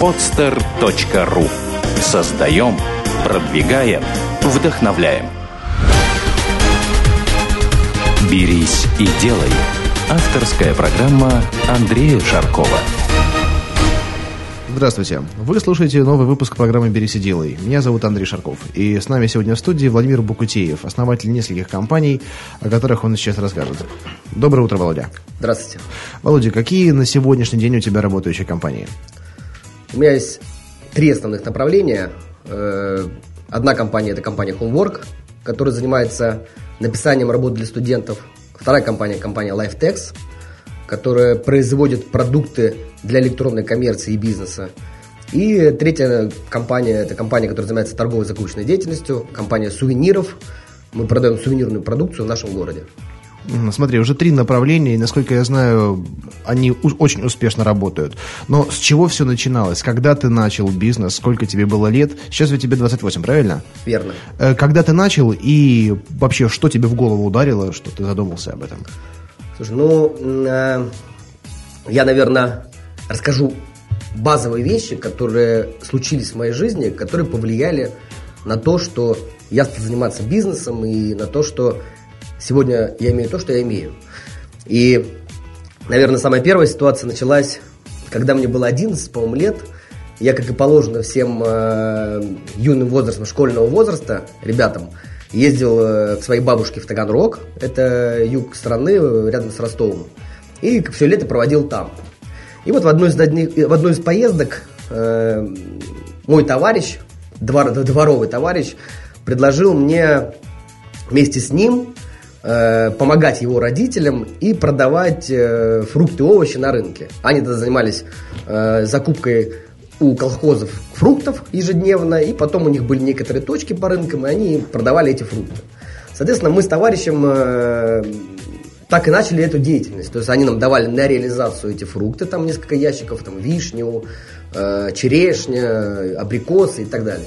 podster.ru Создаем, продвигаем, вдохновляем. «Берись и делай» – авторская программа Андрея Шаркова. Здравствуйте. Вы слушаете новый выпуск программы «Берись и делай». Меня зовут Андрей Шарков. И с нами сегодня в студии Владимир Букутеев, основатель нескольких компаний, о которых он сейчас расскажет. Доброе утро, Володя. Здравствуйте. Володя, какие на сегодняшний день у тебя работающие компании? У меня есть три основных направления. Э, одна компания – это компания Homework, которая занимается написанием работ для студентов. Вторая компания – компания LifeTex, которая производит продукты для электронной коммерции и бизнеса. И третья компания – это компания, которая занимается торговой закупочной деятельностью, компания сувениров. Мы продаем сувенирную продукцию в нашем городе. Смотри, уже три направления, и, насколько я знаю, они очень успешно работают. Но с чего все начиналось? Когда ты начал бизнес? Сколько тебе было лет? Сейчас ведь тебе 28, правильно? Верно. Э, когда ты начал и вообще, что тебе в голову ударило, что ты задумался об этом? Слушай, ну, э, я, наверное, расскажу базовые вещи, которые случились в моей жизни, которые повлияли на то, что я стал заниматься бизнесом и на то, что Сегодня я имею то, что я имею. И, наверное, самая первая ситуация началась, когда мне было 11, по-моему, лет. Я, как и положено всем э, юным возрастом, школьного возраста, ребятам, ездил э, к своей бабушке в Таганрог, это юг страны, рядом с Ростовом, и все лето проводил там. И вот в одной из, в одной из поездок э, мой товарищ, двор, дворовый товарищ, предложил мне вместе с ним Э, помогать его родителям и продавать э, фрукты и овощи на рынке. Они тогда занимались э, закупкой у колхозов фруктов ежедневно, и потом у них были некоторые точки по рынкам, и они продавали эти фрукты. Соответственно, мы с товарищем э, так и начали эту деятельность. То есть они нам давали на реализацию эти фрукты, там несколько ящиков, там вишню, э, черешня, абрикосы и так далее.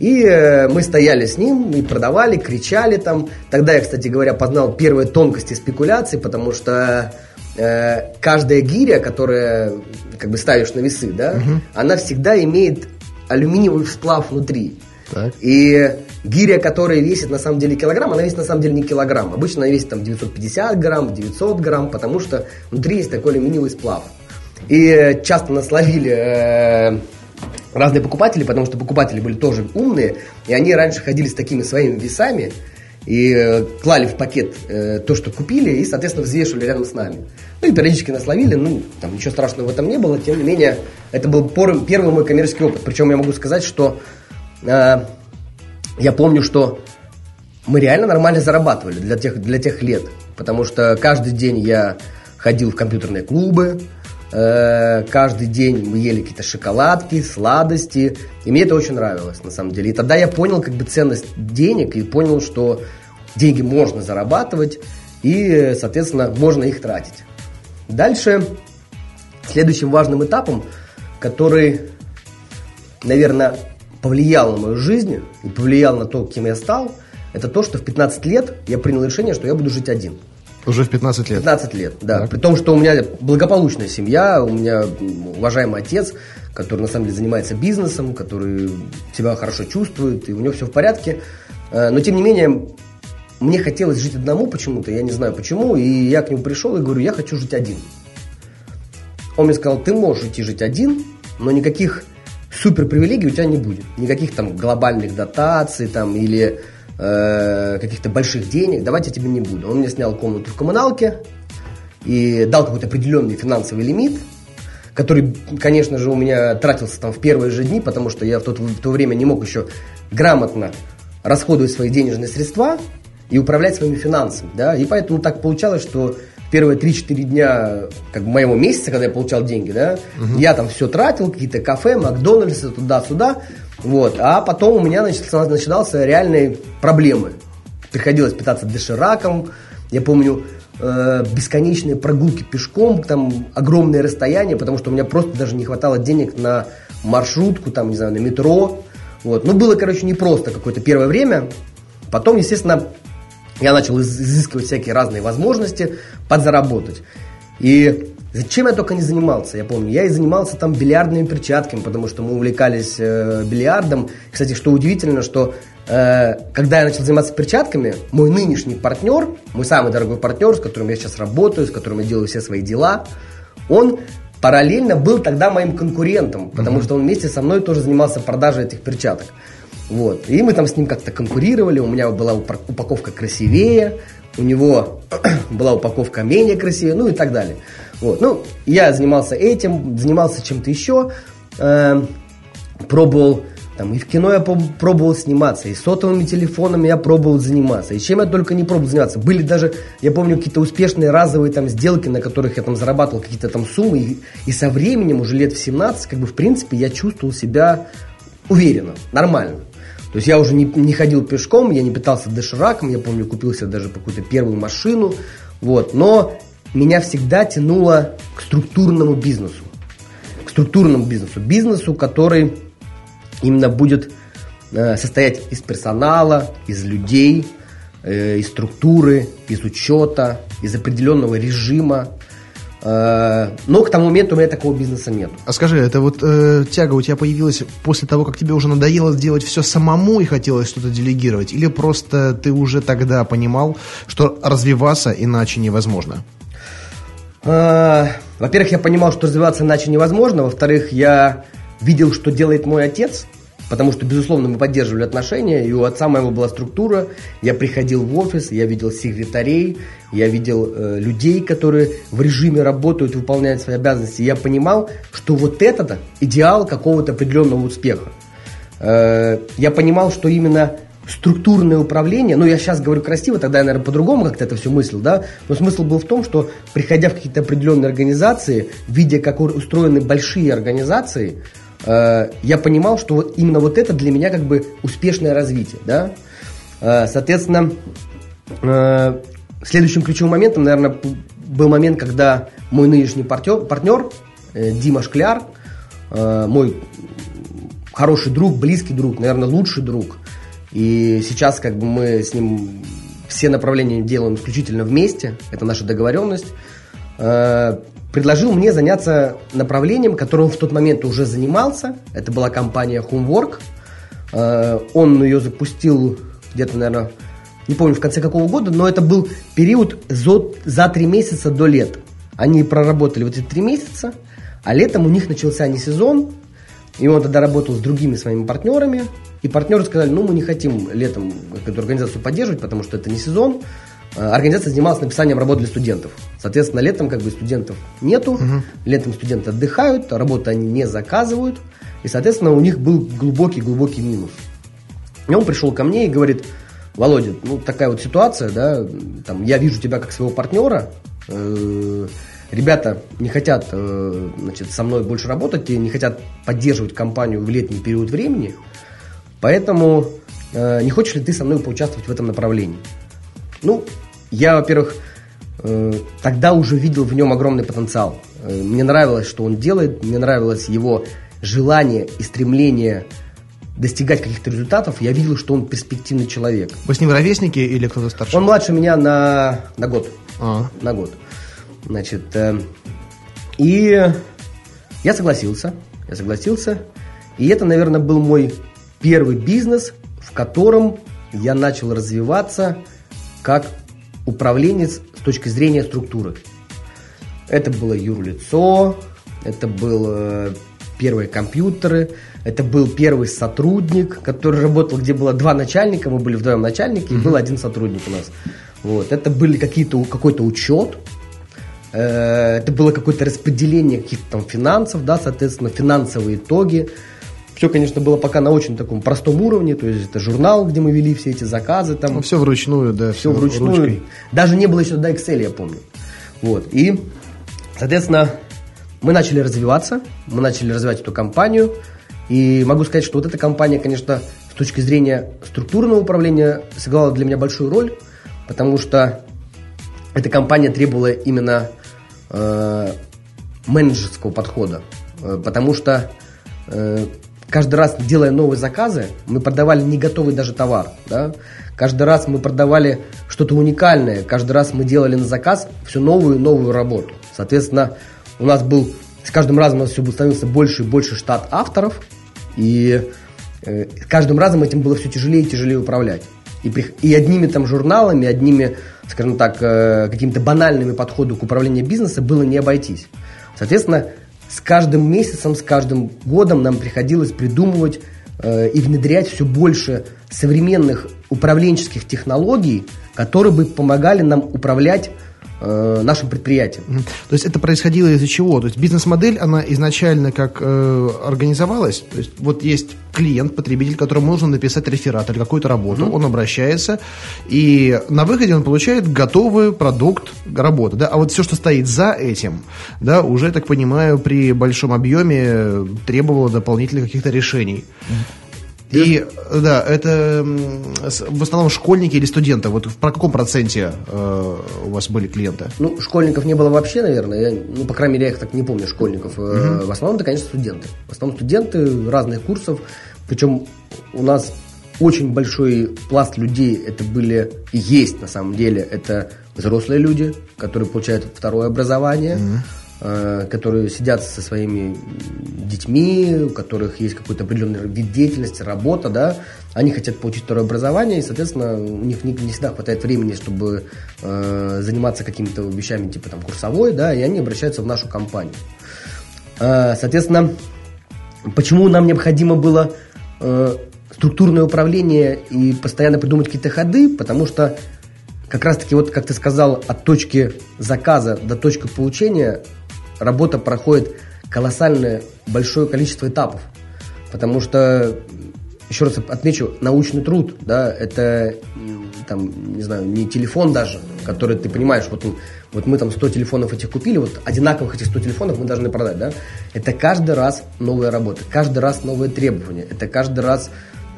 И э, мы стояли с ним и продавали, кричали там. Тогда я, кстати говоря, познал первые тонкости спекуляций, потому что э, каждая гиря, которая как бы ставишь на весы, да, угу. она всегда имеет алюминиевый сплав внутри. Так. И гиря, которая весит на самом деле килограмм, она весит на самом деле не килограмм. Обычно она весит там 950 грамм, 900 грамм, потому что внутри есть такой алюминиевый сплав. И э, часто нас ловили э, разные покупатели, потому что покупатели были тоже умные, и они раньше ходили с такими своими весами и э, клали в пакет э, то, что купили, и, соответственно, взвешивали рядом с нами. Ну и периодически нас ловили, ну, там ничего страшного в этом не было, тем не менее, это был первый мой коммерческий опыт. Причем я могу сказать, что э, я помню, что мы реально нормально зарабатывали для тех, для тех лет, потому что каждый день я ходил в компьютерные клубы, каждый день мы ели какие-то шоколадки, сладости. И мне это очень нравилось, на самом деле. И тогда я понял как бы ценность денег и понял, что деньги можно зарабатывать и, соответственно, можно их тратить. Дальше, следующим важным этапом, который, наверное, повлиял на мою жизнь и повлиял на то, кем я стал, это то, что в 15 лет я принял решение, что я буду жить один – уже в 15 лет? 15 лет, да. Так. При том, что у меня благополучная семья, у меня уважаемый отец, который на самом деле занимается бизнесом, который себя хорошо чувствует, и у него все в порядке. Э, но тем не менее, мне хотелось жить одному почему-то, я не знаю почему, и я к нему пришел и говорю, я хочу жить один. Он мне сказал, ты можешь идти жить один, но никаких супер привилегий у тебя не будет. Никаких там глобальных дотаций там или э, каких-то больших денег, давайте я тебе не буду. Он мне снял комнату в коммуналке и дал какой-то определенный финансовый лимит, который, конечно же, у меня тратился там в первые же дни, потому что я в, тот, в то время не мог еще грамотно расходовать свои денежные средства и управлять своими финансами, да, и поэтому так получалось, что первые 3-4 дня как бы, моего месяца, когда я получал деньги, да, угу. я там все тратил, какие-то кафе, Макдональдсы, туда-сюда, вот. А потом у меня начинался, начинался реальные проблемы. Приходилось питаться дошираком. Я помню, э, бесконечные прогулки пешком, там огромные расстояния, потому что у меня просто даже не хватало денег на маршрутку, там, не знаю, на метро. Вот. Ну, было, короче, непросто какое-то первое время. Потом, естественно, я начал изыскивать всякие разные возможности подзаработать. И Зачем я только не занимался, я помню. Я и занимался там бильярдными перчатками, потому что мы увлекались э, бильярдом. Кстати, что удивительно, что э, когда я начал заниматься перчатками, мой нынешний партнер, мой самый дорогой партнер, с которым я сейчас работаю, с которым я делаю все свои дела, он параллельно был тогда моим конкурентом, потому mm-hmm. что он вместе со мной тоже занимался продажей этих перчаток. Вот. И мы там с ним как-то конкурировали, у меня была упаковка красивее, у него была упаковка менее красивее, ну и так далее. Вот. Ну, я занимался этим, занимался чем-то еще, э, пробовал, там, и в кино я пробовал сниматься, и сотовыми телефонами я пробовал заниматься, и чем я только не пробовал заниматься. Были даже, я помню, какие-то успешные разовые там сделки, на которых я там зарабатывал какие-то там суммы, и, и со временем, уже лет в 17, как бы, в принципе, я чувствовал себя уверенно, нормально. То есть я уже не, не ходил пешком, я не пытался дошираком, я помню, купил себе даже какую-то первую машину, вот, но меня всегда тянуло к структурному бизнесу. К структурному бизнесу. Бизнесу, который именно будет э, состоять из персонала, из людей, э, из структуры, из учета, из определенного режима, Э, но к тому моменту у меня такого бизнеса нет. А скажи, это вот э, тяга у тебя появилась после того, как тебе уже надоело делать все самому и хотелось что-то делегировать? Или просто ты уже тогда понимал, что развиваться иначе невозможно? Э, во-первых, я понимал, что развиваться иначе невозможно. Во-вторых, я видел, что делает мой отец – Потому что, безусловно, мы поддерживали отношения, и у отца моего была структура. Я приходил в офис, я видел секретарей, я видел э, людей, которые в режиме работают, выполняют свои обязанности. Я понимал, что вот это идеал какого-то определенного успеха. Э, я понимал, что именно структурное управление, ну я сейчас говорю красиво, тогда я, наверное, по-другому как-то это все мыслил, да, но смысл был в том, что приходя в какие-то определенные организации, видя, как устроены большие организации, Э, я понимал, что вот именно вот это для меня как бы успешное развитие, да. Э, соответственно, э, следующим ключевым моментом, наверное, был момент, когда мой нынешний партнер, партнер Дима Шкляр, мой хороший друг, близкий друг, наверное, лучший друг, и сейчас как бы мы с ним все направления делаем исключительно вместе, это наша договоренность, предложил мне заняться направлением, которым в тот момент уже занимался. Это была компания Homework. Э, он ее запустил где-то, наверное, не помню в конце какого года, но это был период за три месяца до лет. Они проработали вот эти три месяца, а летом у них начался не сезон, и он тогда работал с другими своими партнерами, и партнеры сказали, ну мы не хотим летом эту организацию поддерживать, потому что это не сезон, Э, организация занималась написанием работ для студентов. Соответственно, летом как бы студентов нету, угу. летом студенты отдыхают, работу они не заказывают, и, соответственно, у них был глубокий-глубокий минус. И он пришел ко мне и говорит, Володя, ну такая вот ситуация, да, там, я вижу тебя как своего партнера, э, ребята не хотят, э, значит, со мной больше работать и не хотят поддерживать компанию в летний период времени, поэтому э, не хочешь ли ты со мной поучаствовать в этом направлении? Ну, я, во-первых, э, тогда уже видел в нем огромный потенциал. Э, мне нравилось, что он делает, мне нравилось его желание и стремление достигать каких-то результатов. Я видел, что он перспективный человек. Вы с ним ровесники или кто-то старше? Он младше меня на, на год. А. На год. Значит, э, и я согласился. Я согласился. И это, наверное, был мой первый бизнес, в котором я начал развиваться – как управленец с точки зрения структуры. Это было юрлицо, это был э, первые компьютеры, это был первый сотрудник, который работал, где было два начальника, мы были вдвоем начальники, и был один сотрудник у нас. Вот. Это были какие-то, какой-то учет, э, это было какое-то распределение каких-то там финансов, да, соответственно, финансовые итоги. Все, конечно, было пока на очень таком простом уровне, то есть это журнал, где мы вели все эти заказы. Там, ну, все вручную, да. Все, все вручную. Ручкой. Даже не было еще тогда Excel, я помню. Вот. И, соответственно, мы начали развиваться, мы начали развивать эту компанию. И могу сказать, что вот эта компания, конечно, с точки зрения структурного управления сыграла для меня большую роль, потому что эта компания требовала именно э, менеджерского подхода. Э, потому что э, каждый раз делая новые заказы, мы продавали не готовый даже товар. Да? Каждый раз мы продавали что-то уникальное, каждый раз мы делали на заказ всю новую и новую работу. Соответственно, у нас был, с каждым разом у нас все становился больше и больше штат авторов, и э, каждым разом этим было все тяжелее и тяжелее управлять. И, и одними там журналами, одними, скажем так, э, какими-то банальными подходами к управлению бизнеса было не обойтись. Соответственно, с каждым месяцем, с каждым годом нам приходилось придумывать э, и внедрять все больше современных управленческих технологий, которые бы помогали нам управлять э, нашим предприятием. То есть это происходило из-за чего? То есть бизнес-модель, она изначально как э, организовалась? То есть вот есть клиент, потребитель, которому нужно написать реферат или какую-то работу, mm-hmm. он обращается, и на выходе он получает готовый продукт работы. Да? А вот все, что стоит за этим, да, уже, так понимаю, при большом объеме требовало дополнительных каких-то решений. Mm-hmm. И да, это в основном школьники или студенты. Вот в про каком проценте э, у вас были клиенты? Ну, школьников не было вообще, наверное. Я, ну, по крайней мере, я их так не помню, школьников. Угу. В основном это, конечно, студенты. В основном студенты разных курсов. Причем у нас очень большой пласт людей это были и есть на самом деле. Это взрослые люди, которые получают второе образование. Угу которые сидят со своими детьми, у которых есть какой-то определенный вид деятельности, работа, да, они хотят получить второе образование, и, соответственно, у них не, не всегда хватает времени, чтобы э, заниматься какими-то вещами, типа там курсовой, да, и они обращаются в нашу компанию. Э, соответственно, почему нам необходимо было э, структурное управление и постоянно придумать какие-то ходы, потому что как раз-таки, вот как ты сказал, от точки заказа до точки получения работа проходит колоссальное большое количество этапов. Потому что, еще раз отмечу, научный труд, да, это там, не знаю, не телефон даже, который ты понимаешь, вот, вот мы там 100 телефонов этих купили, вот одинаковых этих 100 телефонов мы должны продать, да, это каждый раз новая работа, каждый раз новые требования, это каждый раз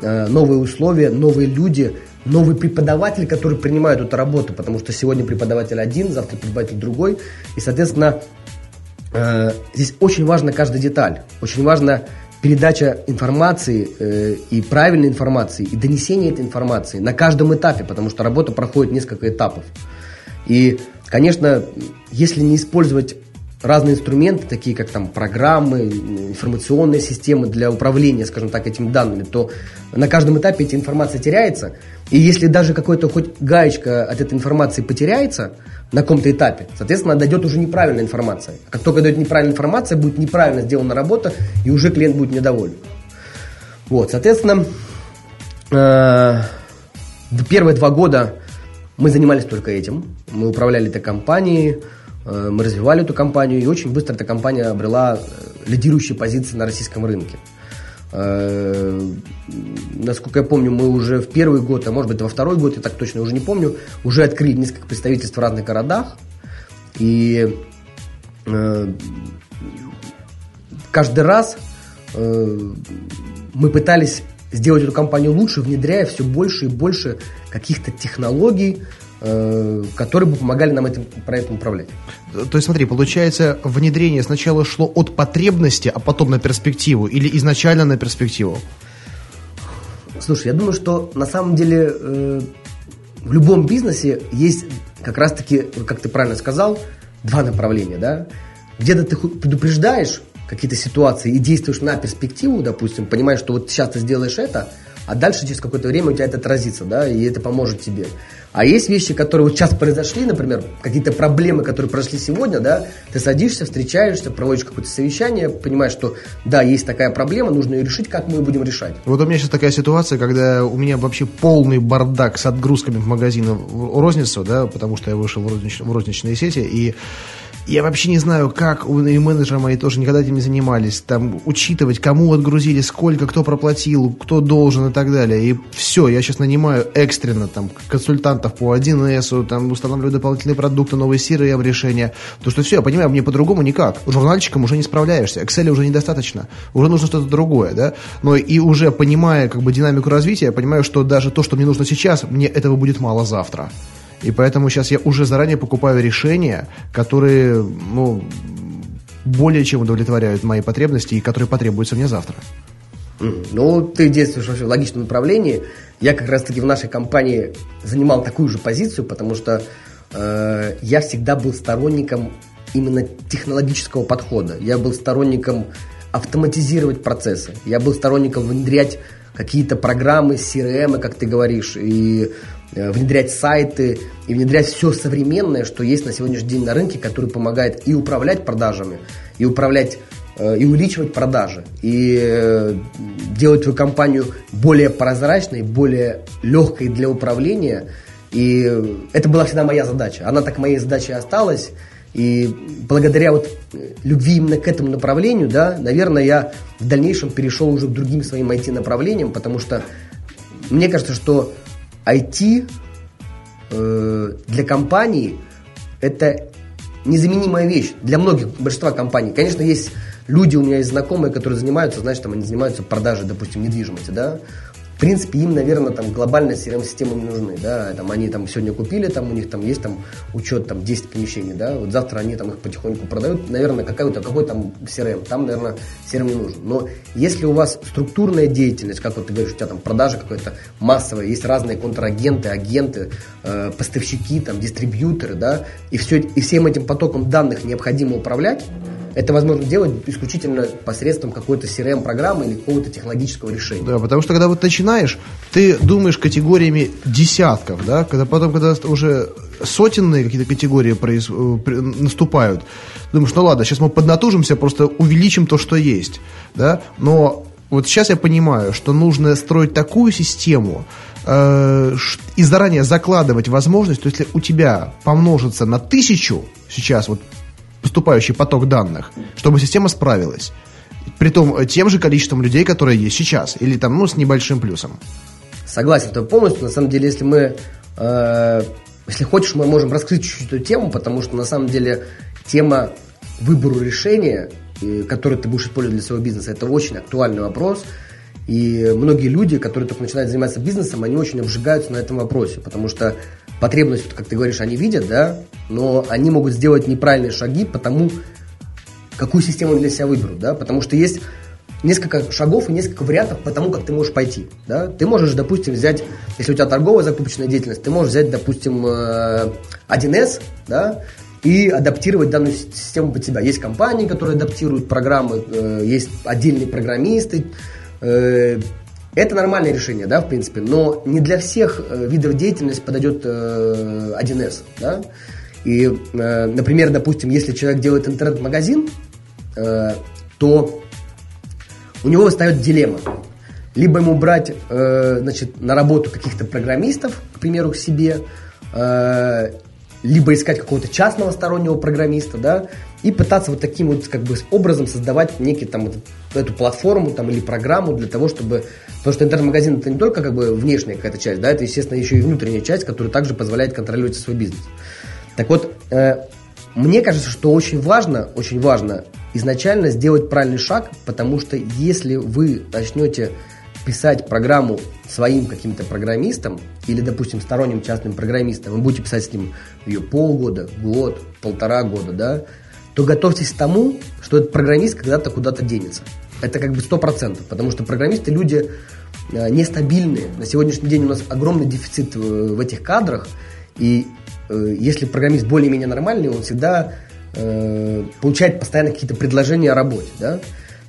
э, новые условия, новые люди, новый преподаватель, который принимает эту работу, потому что сегодня преподаватель один, завтра преподаватель другой, и, соответственно, Э, здесь очень важна каждая деталь, очень важна передача информации э, и правильной информации, и донесение этой информации на каждом этапе, потому что работа проходит несколько этапов. И, конечно, если не использовать разные инструменты, такие как там программы, информационные системы для управления, скажем так, этими данными, то на каждом этапе эта информация теряется. И если даже какой-то хоть гаечка от этой информации потеряется, на каком-то этапе. Соответственно, дойдет уже неправильная информация. Как только дойдет неправильная информация, будет неправильно сделана работа, и уже клиент будет недоволен. Вот, соответственно, э, первые два года мы занимались только этим. Мы управляли этой компанией, э, мы развивали эту компанию, и очень быстро эта компания обрела э, лидирующие позиции на российском рынке. Э, насколько я помню, мы уже в первый год, а может быть во второй год, я так точно уже не помню, уже открыли несколько представительств в разных городах. И э, каждый раз э, мы пытались сделать эту компанию лучше, внедряя все больше и больше каких-то технологий, которые бы помогали нам этим проектом управлять. То есть, смотри, получается, внедрение сначала шло от потребности, а потом на перспективу, или изначально на перспективу? Слушай, я думаю, что на самом деле э, в любом бизнесе есть как раз-таки, как ты правильно сказал, два направления, да? Где-то ты предупреждаешь какие-то ситуации и действуешь на перспективу, допустим, понимаешь, что вот сейчас ты сделаешь это, а дальше через какое-то время у тебя это отразится, да, и это поможет тебе. А есть вещи, которые вот сейчас произошли, например, какие-то проблемы, которые прошли сегодня, да, ты садишься, встречаешься, проводишь какое-то совещание, понимаешь, что да, есть такая проблема, нужно ее решить, как мы ее будем решать. Вот у меня сейчас такая ситуация, когда у меня вообще полный бардак с отгрузками в магазин в розницу, да, потому что я вышел в, рознич, в розничные сети, и я вообще не знаю, как, и менеджеры мои тоже никогда этим не занимались, там, учитывать, кому отгрузили, сколько, кто проплатил, кто должен и так далее. И все, я сейчас нанимаю экстренно, там, консультантов по 1С, там, устанавливаю дополнительные продукты, новые CRM решения. То что все, я понимаю, мне по-другому никак. Журнальчиком уже не справляешься, Excel уже недостаточно, уже нужно что-то другое, да. Но и уже понимая, как бы, динамику развития, я понимаю, что даже то, что мне нужно сейчас, мне этого будет мало завтра. И поэтому сейчас я уже заранее покупаю решения, которые, ну, более чем удовлетворяют мои потребности и которые потребуются мне завтра. Ну, ты действуешь вообще в логичном направлении. Я как раз-таки в нашей компании занимал такую же позицию, потому что э, я всегда был сторонником именно технологического подхода. Я был сторонником автоматизировать процессы. Я был сторонником внедрять какие-то программы, CRM, как ты говоришь, и внедрять сайты, и внедрять все современное, что есть на сегодняшний день на рынке, которое помогает и управлять продажами, и управлять э, и увеличивать продажи, и э, делать твою компанию более прозрачной, более легкой для управления. И это была всегда моя задача. Она так моей задачей осталась. И благодаря вот любви именно к этому направлению, да, наверное, я в дальнейшем перешел уже к другим своим IT-направлениям, потому что мне кажется, что IT э, для компании это незаменимая вещь для многих, большинства компаний. Конечно, есть люди, у меня есть знакомые, которые занимаются, значит, там они занимаются продажей, допустим, недвижимости, да, принципе, им, наверное, там глобальная CRM-система не нужны, да, там они там сегодня купили, там у них там есть там учет там 10 помещений, да, вот завтра они там их потихоньку продают, наверное, какой-то, какой там CRM, там, наверное, CRM не нужен. Но если у вас структурная деятельность, как вот ты говоришь, у тебя там продажа какая-то массовая, есть разные контрагенты, агенты, э, поставщики, там, дистрибьюторы, да, и, все, и всем этим потоком данных необходимо управлять, это возможно делать исключительно посредством какой-то CRM-программы или какого-то технологического решения. Да, потому что когда вот начинаешь, ты думаешь категориями десятков, да, когда потом, когда уже сотенные какие-то категории произ... Э, наступают, думаешь, ну ладно, сейчас мы поднатужимся, просто увеличим то, что есть, да, но вот сейчас я понимаю, что нужно строить такую систему э, и заранее закладывать возможность, то есть если у тебя помножится на тысячу сейчас вот поступающий поток данных, чтобы система справилась. Притом э, тем же количеством людей, которые есть сейчас, или там, ну, с небольшим плюсом. Согласен, то полностью. На самом деле, если мы, э, если хочешь, мы можем раскрыть чуть-чуть эту тему, потому что на самом деле тема выбору решения, который ты будешь использовать для своего бизнеса, это очень актуальный вопрос. И многие люди, которые только начинают заниматься бизнесом, они очень обжигаются на этом вопросе, потому что потребность, как ты говоришь, они видят, да, но они могут сделать неправильные шаги потому, какую систему для себя выберут, да, потому что есть несколько шагов и несколько вариантов по тому, как ты можешь пойти, да. Ты можешь, допустим, взять, если у тебя торговая закупочная деятельность, ты можешь взять, допустим, 1С, э, да, и адаптировать данную систему под себя. Есть компании, которые адаптируют программы, э, есть отдельные программисты, э, это нормальное решение, да, в принципе, но не для всех видов деятельности подойдет 1С, да. И, э, например, допустим, если человек делает интернет-магазин, э, то у него встает дилемма. Либо ему брать э, значит, на работу каких-то программистов, к примеру, к себе, либо искать какого-то частного стороннего программиста, да, и пытаться вот таким вот как бы образом создавать некий там вот, эту платформу там или программу для того, чтобы, потому что интернет-магазин это не только как бы внешняя какая-то часть, да, это естественно еще и внутренняя часть, которая также позволяет контролировать свой бизнес. Так вот, э, мне кажется, что очень важно, очень важно изначально сделать правильный шаг, потому что если вы начнете писать программу своим каким-то программистом или, допустим, сторонним частным программистом, вы будете писать с ним ее полгода, год, полтора года, да, то готовьтесь к тому, что этот программист когда-то куда-то денется. Это как бы сто процентов, потому что программисты люди э, нестабильные. На сегодняшний день у нас огромный дефицит в этих кадрах, и Э, если программист более-менее нормальный, он всегда э, получает постоянно какие-то предложения о работе, да?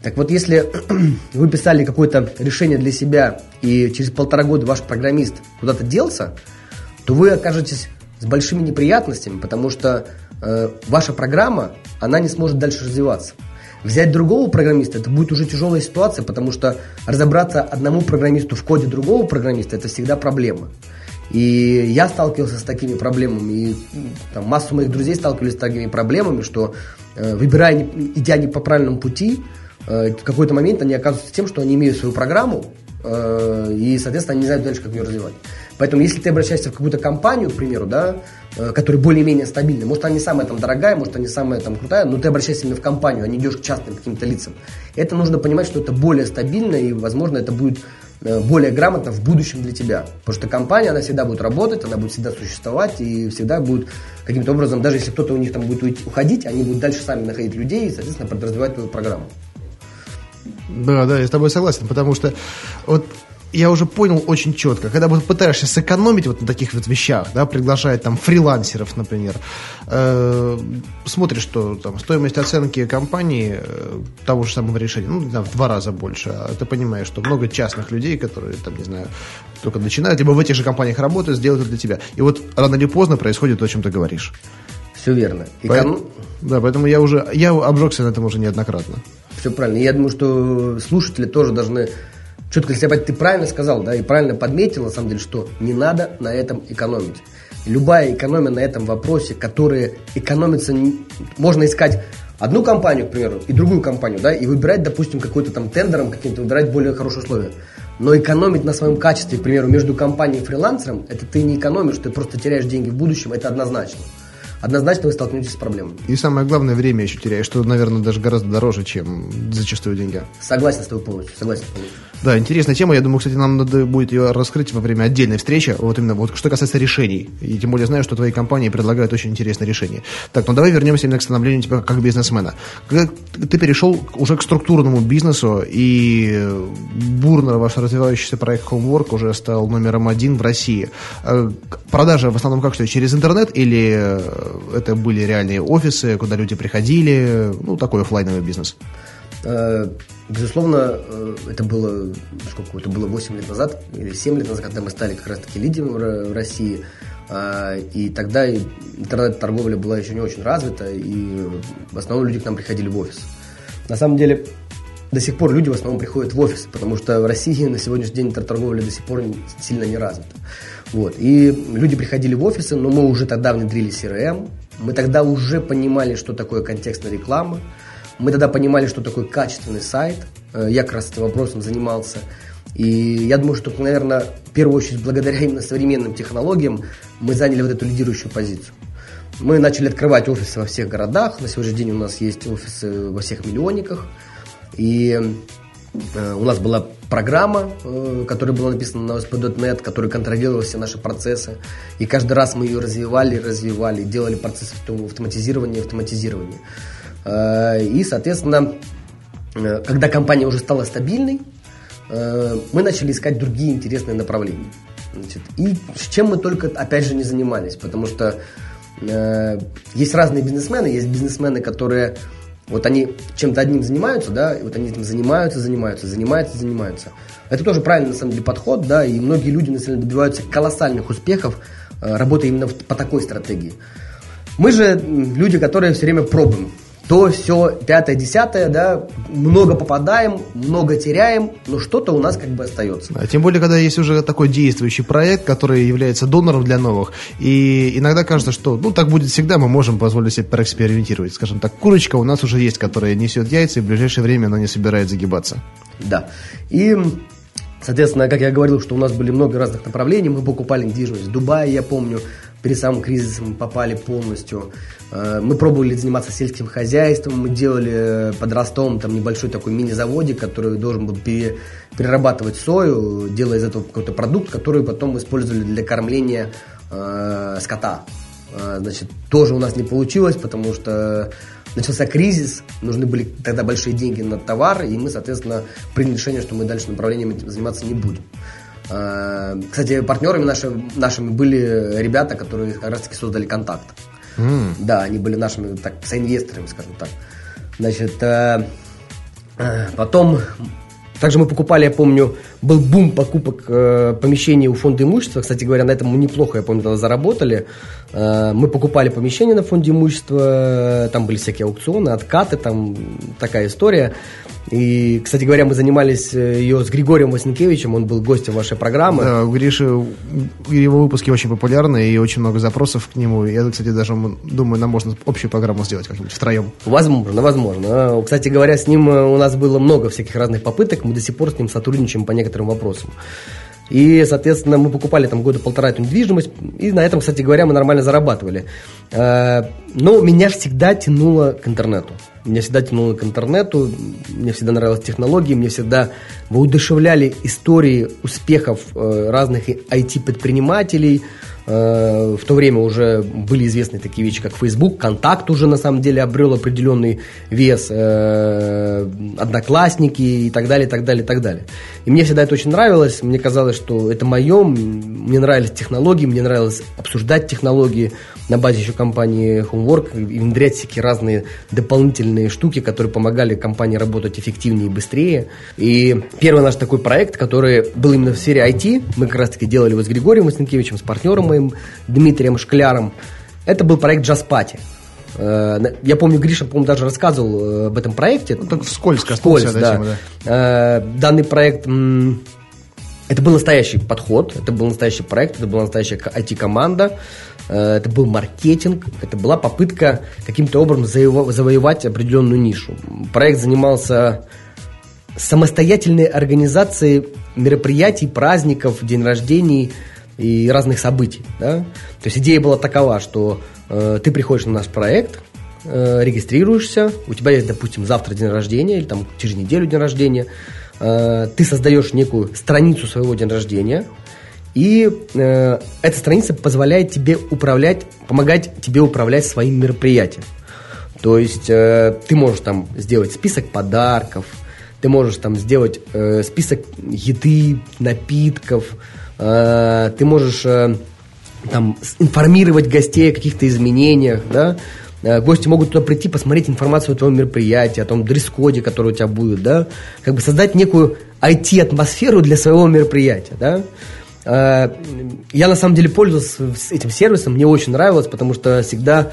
Так вот, если вы писали какое-то решение для себя, и через полтора года ваш программист куда-то делся, то вы окажетесь с большими неприятностями, потому что э, ваша программа, она не сможет дальше развиваться. Взять другого программиста, это будет уже тяжелая ситуация, потому что разобраться одному программисту в коде другого программиста, это всегда проблема. И я сталкивался с такими проблемами, и там, массу моих друзей сталкивались с такими проблемами, что э, выбирая, идя не по правильному пути, э, в какой-то момент они оказываются тем, что они имеют свою программу, э, и, соответственно, они не знают дальше, как ее развивать. Поэтому, если ты обращаешься в какую-то компанию, к примеру, да, э, которая более-менее стабильная, может, она не самая там дорогая, может, она не самая там крутая, но ты обращаешься именно в компанию, а не идешь к частным каким-то лицам. Это нужно понимать, что это более стабильно, и, возможно, это будет Э, более грамотно в будущем для тебя. Потому что компания, она всегда будет работать, она будет всегда существовать и всегда будет каким-то образом, даже если кто-то у них там будет уходить, они будут дальше сами находить людей и, соответственно, подразвивать твою программу. Да, да, я с тобой согласен, потому что вот я уже понял очень четко, когда вот пытаешься сэкономить вот на таких вот вещах, да, приглашать там фрилансеров, например, э, смотришь, что там стоимость оценки компании э, того же самого решения, ну, не знаю, в два раза больше, а ты понимаешь, что много частных людей, которые там, не знаю, только начинают, либо в этих же компаниях работают, сделают это для тебя. И вот рано или поздно происходит то, о чем ты говоришь. Все верно. И поэтому, кон... Да, поэтому я уже, я обжегся на этом уже неоднократно. Все правильно. Я думаю, что слушатели тоже должны четко себя, ты правильно сказал, да, и правильно подметил, на самом деле, что не надо на этом экономить. Любая экономия на этом вопросе, которая экономится, можно искать одну компанию, к примеру, и другую компанию, да, и выбирать, допустим, какой-то там тендером каким-то, выбирать более хорошие условия. Но экономить на своем качестве, к примеру, между компанией и фрилансером, это ты не экономишь, ты просто теряешь деньги в будущем, это однозначно однозначно вы столкнетесь с проблемой. И самое главное, время еще теряешь, что, наверное, даже гораздо дороже, чем зачастую деньги. Согласен с тобой полностью, согласен полностью. Да, интересная тема. Я думаю, кстати, нам надо будет ее раскрыть во время отдельной встречи. Вот именно вот что касается решений. И тем более знаю, что твои компании предлагают очень интересные решения. Так, ну давай вернемся именно к становлению тебя как бизнесмена. Когда ты перешел уже к структурному бизнесу, и бурно ваш развивающийся проект Homework уже стал номером один в России. Э, продажи в основном как что, через интернет или э, это были реальные офисы, куда люди приходили? Ну, такой офлайновый бизнес. Э, безусловно, э, это было, сколько, это было 8 лет назад или 7 лет назад, когда мы стали как раз-таки лидером в России. А, и тогда интернет-торговля была еще не очень развита, и в основном люди к нам приходили в офис. На самом деле, до сих пор люди в основном приходят в офис, потому что в России на сегодняшний день интернет-торговля до сих пор сильно не развита. Вот. И люди приходили в офисы, но мы уже тогда внедрили CRM, мы тогда уже понимали, что такое контекстная реклама, мы тогда понимали, что такое качественный сайт. Э, я как раз этим вопросом занимался. И я думаю, что, наверное, в первую очередь, благодаря именно современным технологиям мы заняли вот эту лидирующую позицию. Мы начали открывать офисы во всех городах. На сегодняшний день у нас есть офисы во всех миллионниках. И э, у нас была программа, э, которая была написана на OSP.NET, которая контролировала все наши процессы. И каждый раз мы ее развивали, развивали, делали процесс автоматизирования, автоматизирования. Э, и, соответственно, э, когда компания уже стала стабильной, э, мы начали искать другие интересные направления. Значит, и чем мы только, опять же, не занимались, потому что э, есть разные бизнесмены, есть бизнесмены, которые вот они чем-то одним занимаются, да, и вот они этим занимаются, занимаются, занимаются, занимаются. Это тоже правильный, на самом деле, подход, да, и многие люди, на самом деле, добиваются колоссальных успехов, э, работая именно по такой стратегии. Мы же люди, которые все время пробуем то все пятое, десятое, да, много попадаем, много теряем, но что-то у нас как бы остается. А тем более, когда есть уже такой действующий проект, который является донором для новых, и иногда кажется, что, ну, так будет всегда, мы можем позволить себе проэкспериментировать. Скажем так, курочка у нас уже есть, которая несет яйца, и в ближайшее время она не собирает загибаться. Да. И Соответственно, как я говорил, что у нас были много разных направлений, мы покупали недвижимость в Дубае, я помню, перед самым кризисом попали полностью. Э, мы пробовали заниматься сельским хозяйством, мы делали под Ростовом там небольшой такой мини-заводик, который должен был перерабатывать сою, делая из этого какой-то продукт, который потом использовали для кормления э, скота. Э, значит, тоже у нас не получилось, потому что начался кризис, нужны были тогда большие деньги на товар, и мы, соответственно, приняли решение, что мы дальше направлением заниматься не будем. А, кстати, партнерами наши, нашими были ребята, которые как раз-таки создали контакт. Mm. Да, они были нашими так, соинвесторами, скажем так. Значит, э, э, потом также мы покупали, я помню, был бум покупок э, помещений у фонда имущества. Кстати говоря, на этом мы неплохо, я помню, тогда заработали. Э, мы покупали помещения на фонде имущества, там были всякие аукционы, откаты, там такая история. И, кстати говоря, мы занимались э, ее с Григорием Васенкевичем, он был гостем вашей программы. Да, у Гриши его выпуски очень популярны и очень много запросов к нему. Я, кстати, даже думаю, нам можно общую программу сделать как-нибудь втроем. Возможно, возможно. Кстати говоря, с ним э, у нас было много всяких разных попыток, мы до сих пор с ним сотрудничаем по некоторым вопросам. И, соответственно, мы покупали там года полтора эту недвижимость, и на этом, кстати говоря, мы нормально зарабатывали. Э, но меня всегда тянуло к интернету. Меня всегда тянуло к интернету, мне всегда нравились технологии, мне всегда воодушевляли истории успехов э, разных IT-предпринимателей, в то время уже были известны такие вещи, как Facebook, Контакт уже на самом деле обрел определенный вес, э, Одноклассники и так далее, и так далее, и так далее. И мне всегда это очень нравилось, мне казалось, что это мое, мне нравились технологии, мне нравилось обсуждать технологии на базе еще компании Homework и внедрять всякие разные дополнительные штуки, которые помогали компании работать эффективнее и быстрее. И первый наш такой проект, который был именно в сфере IT, мы как раз-таки делали его с Григорием Васенкевичем, с партнером моим Дмитрием Шкляром. Это был проект Джаспати. Э, я помню, Гриша, по-моему, даже рассказывал э, об этом проекте. Ну, так вскользь вскользь, да. Тему, да. Э, данный проект, это был настоящий подход, это был настоящий проект, это была настоящая IT-команда, это был маркетинг, это была попытка каким-то образом завоевать определенную нишу. Проект занимался самостоятельной организацией мероприятий, праздников, день рождений – и разных событий. Да? То есть идея была такова, что э, ты приходишь на наш проект, э, регистрируешься, у тебя есть, допустим, завтра день рождения или там через неделю день рождения, э, ты создаешь некую страницу своего дня рождения, и э, эта страница позволяет тебе управлять, помогать тебе управлять своим мероприятием. То есть э, ты можешь там сделать список подарков, ты можешь там сделать э, список еды, напитков, Э, ты можешь э, там, информировать гостей о каких-то изменениях, да, э, Гости могут туда прийти, посмотреть информацию о твоем мероприятии, о том дресс-коде, который у тебя будет, да, как бы создать некую IT-атмосферу для своего мероприятия, да. Я на самом деле пользовался этим сервисом, мне очень нравилось, потому что всегда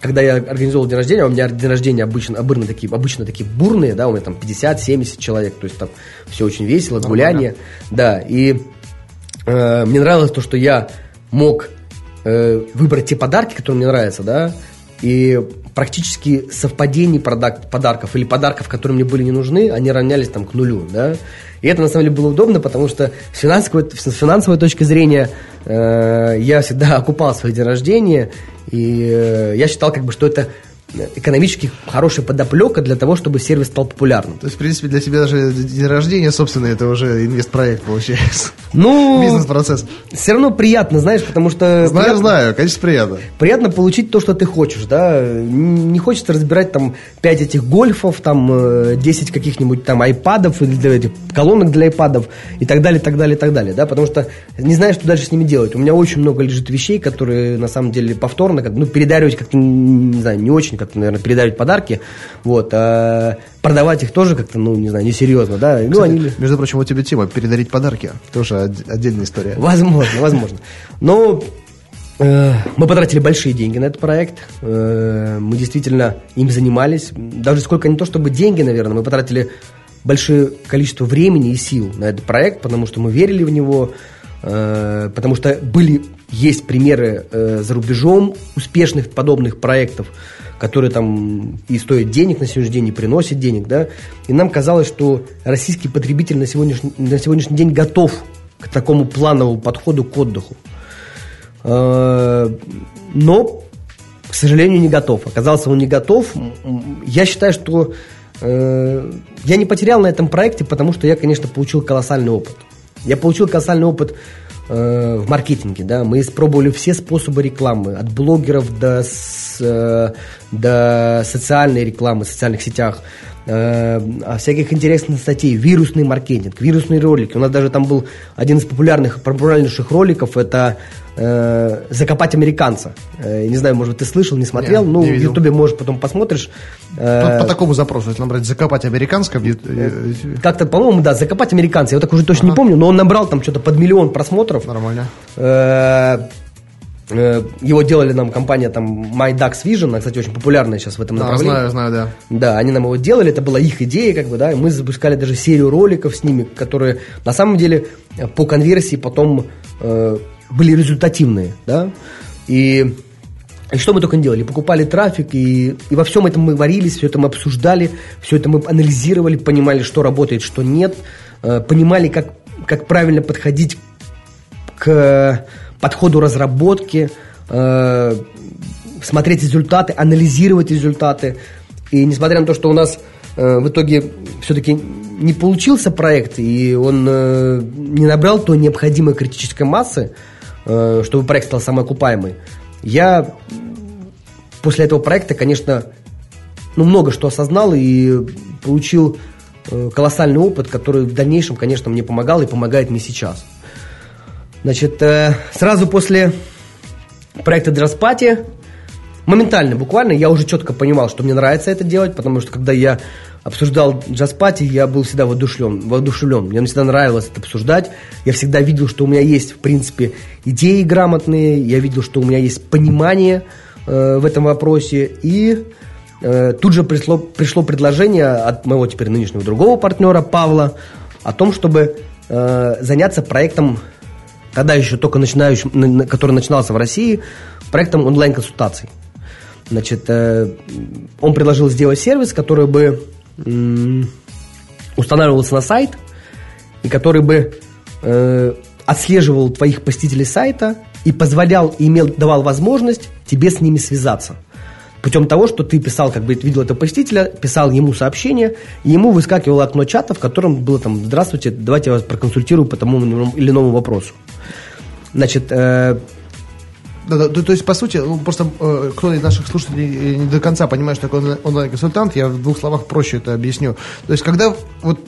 когда я организовал день рождения, у меня день рождения обычно, обычно, такие, обычно такие бурные, да, у меня там 50-70 человек, то есть там все очень весело, гуляние, да, и э, мне нравилось то, что я мог э, выбрать те подарки, которые мне нравятся, да, и практически совпадений подарков или подарков, которые мне были не нужны, они равнялись там к нулю, да, и это на самом деле было удобно, потому что с финансовой, с финансовой точки зрения э, я всегда окупал свой день рождения, и э, я считал, как бы, что это экономически хорошая подоплека для того, чтобы сервис стал популярным. То есть, в принципе, для тебя даже день рождения, собственно, это уже инвестпроект получается. Ну, бизнес-процесс. Все равно приятно, знаешь, потому что... Знаю, приятно, знаю, конечно, приятно. Приятно получить то, что ты хочешь, да. Не хочется разбирать там 5 этих гольфов, там 10 э, каких-нибудь там айпадов или колонок для айпадов и так далее, так далее, так далее, да, потому что не знаешь, что дальше с ними делать. У меня очень много лежит вещей, которые на самом деле повторно, как, ну, передаривать как-то, не знаю, не очень как-то, наверное, передарить подарки, вот, а продавать их тоже как-то, ну, не знаю, несерьезно, да. Ну, Кстати, ну, они... Между прочим, у тебя тема передарить подарки, тоже отдельная история. Возможно, возможно. Но э, мы потратили большие деньги на этот проект, э, мы действительно им занимались, даже сколько не то чтобы деньги, наверное, мы потратили большое количество времени и сил на этот проект, потому что мы верили в него, э, потому что были, есть примеры за рубежом успешных подобных проектов, которые там и стоят денег на сегодняшний день, и приносят денег, да, и нам казалось, что российский потребитель на сегодняшний, на сегодняшний день готов к такому плановому подходу к отдыху. Э, но, к сожалению, не готов. Оказался он не готов. Я считаю, что э, я не потерял на этом проекте, потому что я, конечно, получил колоссальный опыт. Я получил колоссальный опыт Э, в маркетинге, да, мы испробовали все способы рекламы, от блогеров до, с, э, до социальной рекламы, в социальных сетях, э, всяких интересных статей, вирусный маркетинг, вирусные ролики. У нас даже там был один из популярных, популярнейших роликов, это э, «Закопать американца». Э, не знаю, может, ты слышал, не смотрел, Нет, ну, не в Ютубе, может, потом посмотришь. Э, по, по такому запросу, если набрать «Закопать американца». Э, как-то, по-моему, да, «Закопать американца». Я так уже точно ага. не помню, но он набрал там что-то под миллион просмотров. Нормально. Э, э его делали нам компания там MyDax Vision, она, кстати, очень популярная сейчас в этом да, направлении. знаю, знаю, да. Да, они нам его делали, это была их идея, как бы, да, и мы запускали даже серию роликов с ними, которые на самом деле по конверсии потом э, были результативные, да, и, и что мы только не делали, покупали трафик, и, и во всем этом мы варились, все это мы обсуждали, все это мы анализировали, понимали, что работает, что нет, э, понимали, как, как правильно подходить к подходу разработки, э, смотреть результаты, анализировать результаты, и несмотря на то, что у нас э, в итоге все-таки не получился проект, и он э, не набрал той необходимой критической массы, э, чтобы проект стал самоокупаемый. Я после этого проекта, конечно, ну, много что осознал и получил э, колоссальный опыт, который в дальнейшем, конечно, мне помогал и помогает мне сейчас. Значит, э, сразу после проекта Драспати моментально, буквально, я уже четко понимал, что мне нравится это делать, потому что когда я обсуждал джаз-пати, я был всегда воодушевлен, воодушевлен. Мне всегда нравилось это обсуждать. Я всегда видел, что у меня есть, в принципе, идеи грамотные, я видел, что у меня есть понимание э, в этом вопросе. И э, тут же пришло, пришло предложение от моего теперь нынешнего другого партнера Павла о том, чтобы э, заняться проектом, тогда еще только начинающим, который начинался в России, проектом онлайн-консультаций. Значит, э, он предложил сделать сервис, который бы устанавливался на сайт, и который бы э, отслеживал твоих посетителей сайта и позволял, имел, давал возможность тебе с ними связаться. Путем того, что ты писал, как бы видел этого посетителя, писал ему сообщение, и ему выскакивало окно чата, в котором было там «Здравствуйте, давайте я вас проконсультирую по тому или иному вопросу». Значит, э, да, да, то, то есть, по сути, ну, просто э, кто из наших слушателей не до конца понимает, что такое онлайн-консультант, я в двух словах проще это объясню. То есть, когда вот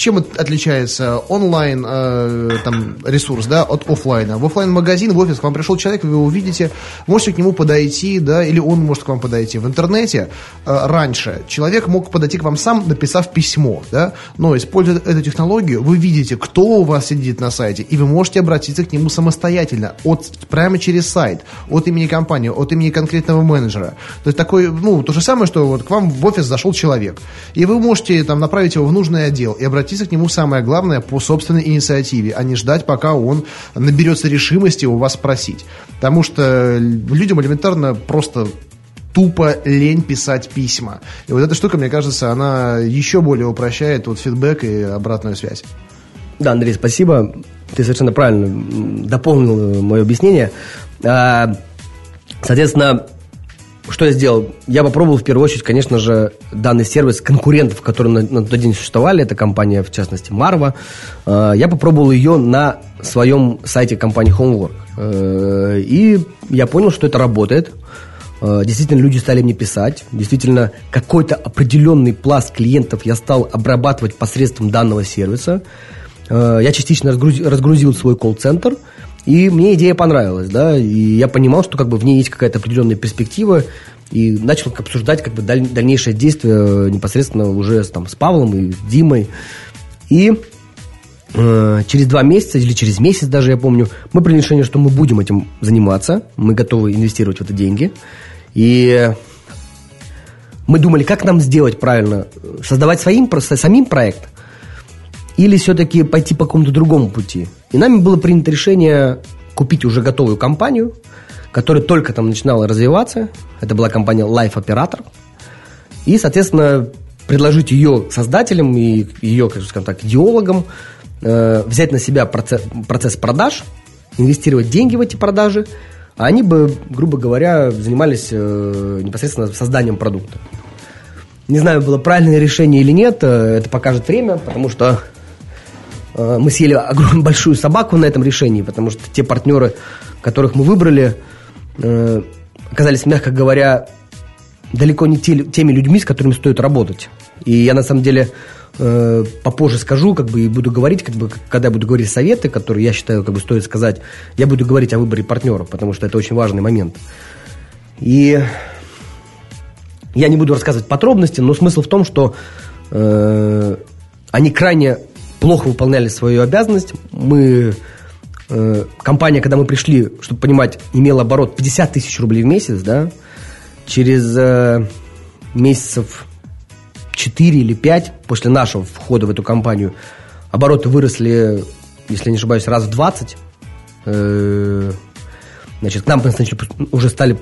чем отличается онлайн э, там, ресурс да, от офлайна? В офлайн магазин в офис к вам пришел человек, вы его видите, можете к нему подойти, да, или он может к вам подойти. В интернете э, раньше человек мог подойти к вам сам, написав письмо, да, но используя эту технологию, вы видите, кто у вас сидит на сайте, и вы можете обратиться к нему самостоятельно, от, прямо через сайт, от имени компании, от имени конкретного менеджера. То есть такой, ну, то же самое, что вот к вам в офис зашел человек, и вы можете там направить его в нужный отдел и обратиться обратиться к нему самое главное по собственной инициативе, а не ждать, пока он наберется решимости у вас спросить. Потому что людям элементарно просто тупо лень писать письма. И вот эта штука, мне кажется, она еще более упрощает вот фидбэк и обратную связь. Да, Андрей, спасибо. Ты совершенно правильно дополнил мое объяснение. А, соответственно, что я сделал? Я попробовал в первую очередь, конечно же, данный сервис конкурентов, которые на, на тот день существовали. Это компания, в частности, Marva. Э, я попробовал ее на своем сайте компании Homework. Э, и я понял, что это работает. Э, действительно, люди стали мне писать. Действительно, какой-то определенный пласт клиентов я стал обрабатывать посредством данного сервиса. Я частично разгрузил, разгрузил свой колл-центр – и мне идея понравилась, да, и я понимал, что как бы в ней есть какая-то определенная перспектива, и начал обсуждать как бы даль, дальнейшее действие непосредственно уже с, там, с Павлом и Димой. И э, через два месяца или через месяц даже, я помню, мы приняли решение, что мы будем этим заниматься, мы готовы инвестировать в это деньги. И мы думали, как нам сделать правильно, создавать своим, самим проект – или все-таки пойти по какому-то другому пути. И нами было принято решение купить уже готовую компанию, которая только там начинала развиваться. Это была компания Life Operator. И, соответственно, предложить ее создателям и ее, скажем так, идеологам э, взять на себя процесс, процесс продаж, инвестировать деньги в эти продажи, а они бы, грубо говоря, занимались э, непосредственно созданием продукта. Не знаю, было правильное решение или нет, э, это покажет время, потому что мы съели огромную большую собаку на этом решении, потому что те партнеры, которых мы выбрали, э, оказались, мягко говоря, далеко не те, теми людьми, с которыми стоит работать. И я на самом деле э, попозже скажу, как бы и буду говорить, как бы, когда я буду говорить советы, которые я считаю, как бы стоит сказать, я буду говорить о выборе партнеров, потому что это очень важный момент. И я не буду рассказывать подробности, но смысл в том, что э, они крайне плохо выполняли свою обязанность. Мы, э, компания, когда мы пришли, чтобы понимать, имела оборот 50 тысяч рублей в месяц, да, через э, месяцев 4 или 5 после нашего входа в эту компанию обороты выросли, если не ошибаюсь, раз в 20. Э, значит, к нам значит, уже стали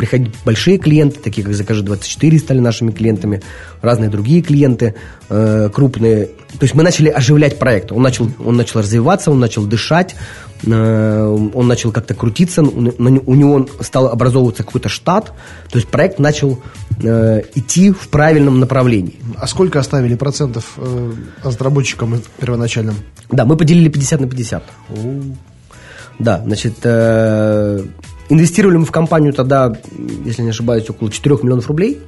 приходить большие клиенты, такие как «Закажи-24» стали нашими клиентами, разные другие клиенты э, крупные. То есть мы начали оживлять проект. Он начал, он начал развиваться, он начал дышать, э, он начал как-то крутиться, у него стал образовываться какой-то штат. То есть проект начал э, идти в правильном направлении. А сколько оставили процентов э, разработчикам первоначальным? Да, мы поделили 50 на 50. Да, значит, э, инвестировали мы в компанию тогда, если не ошибаюсь, около 4 миллионов рублей.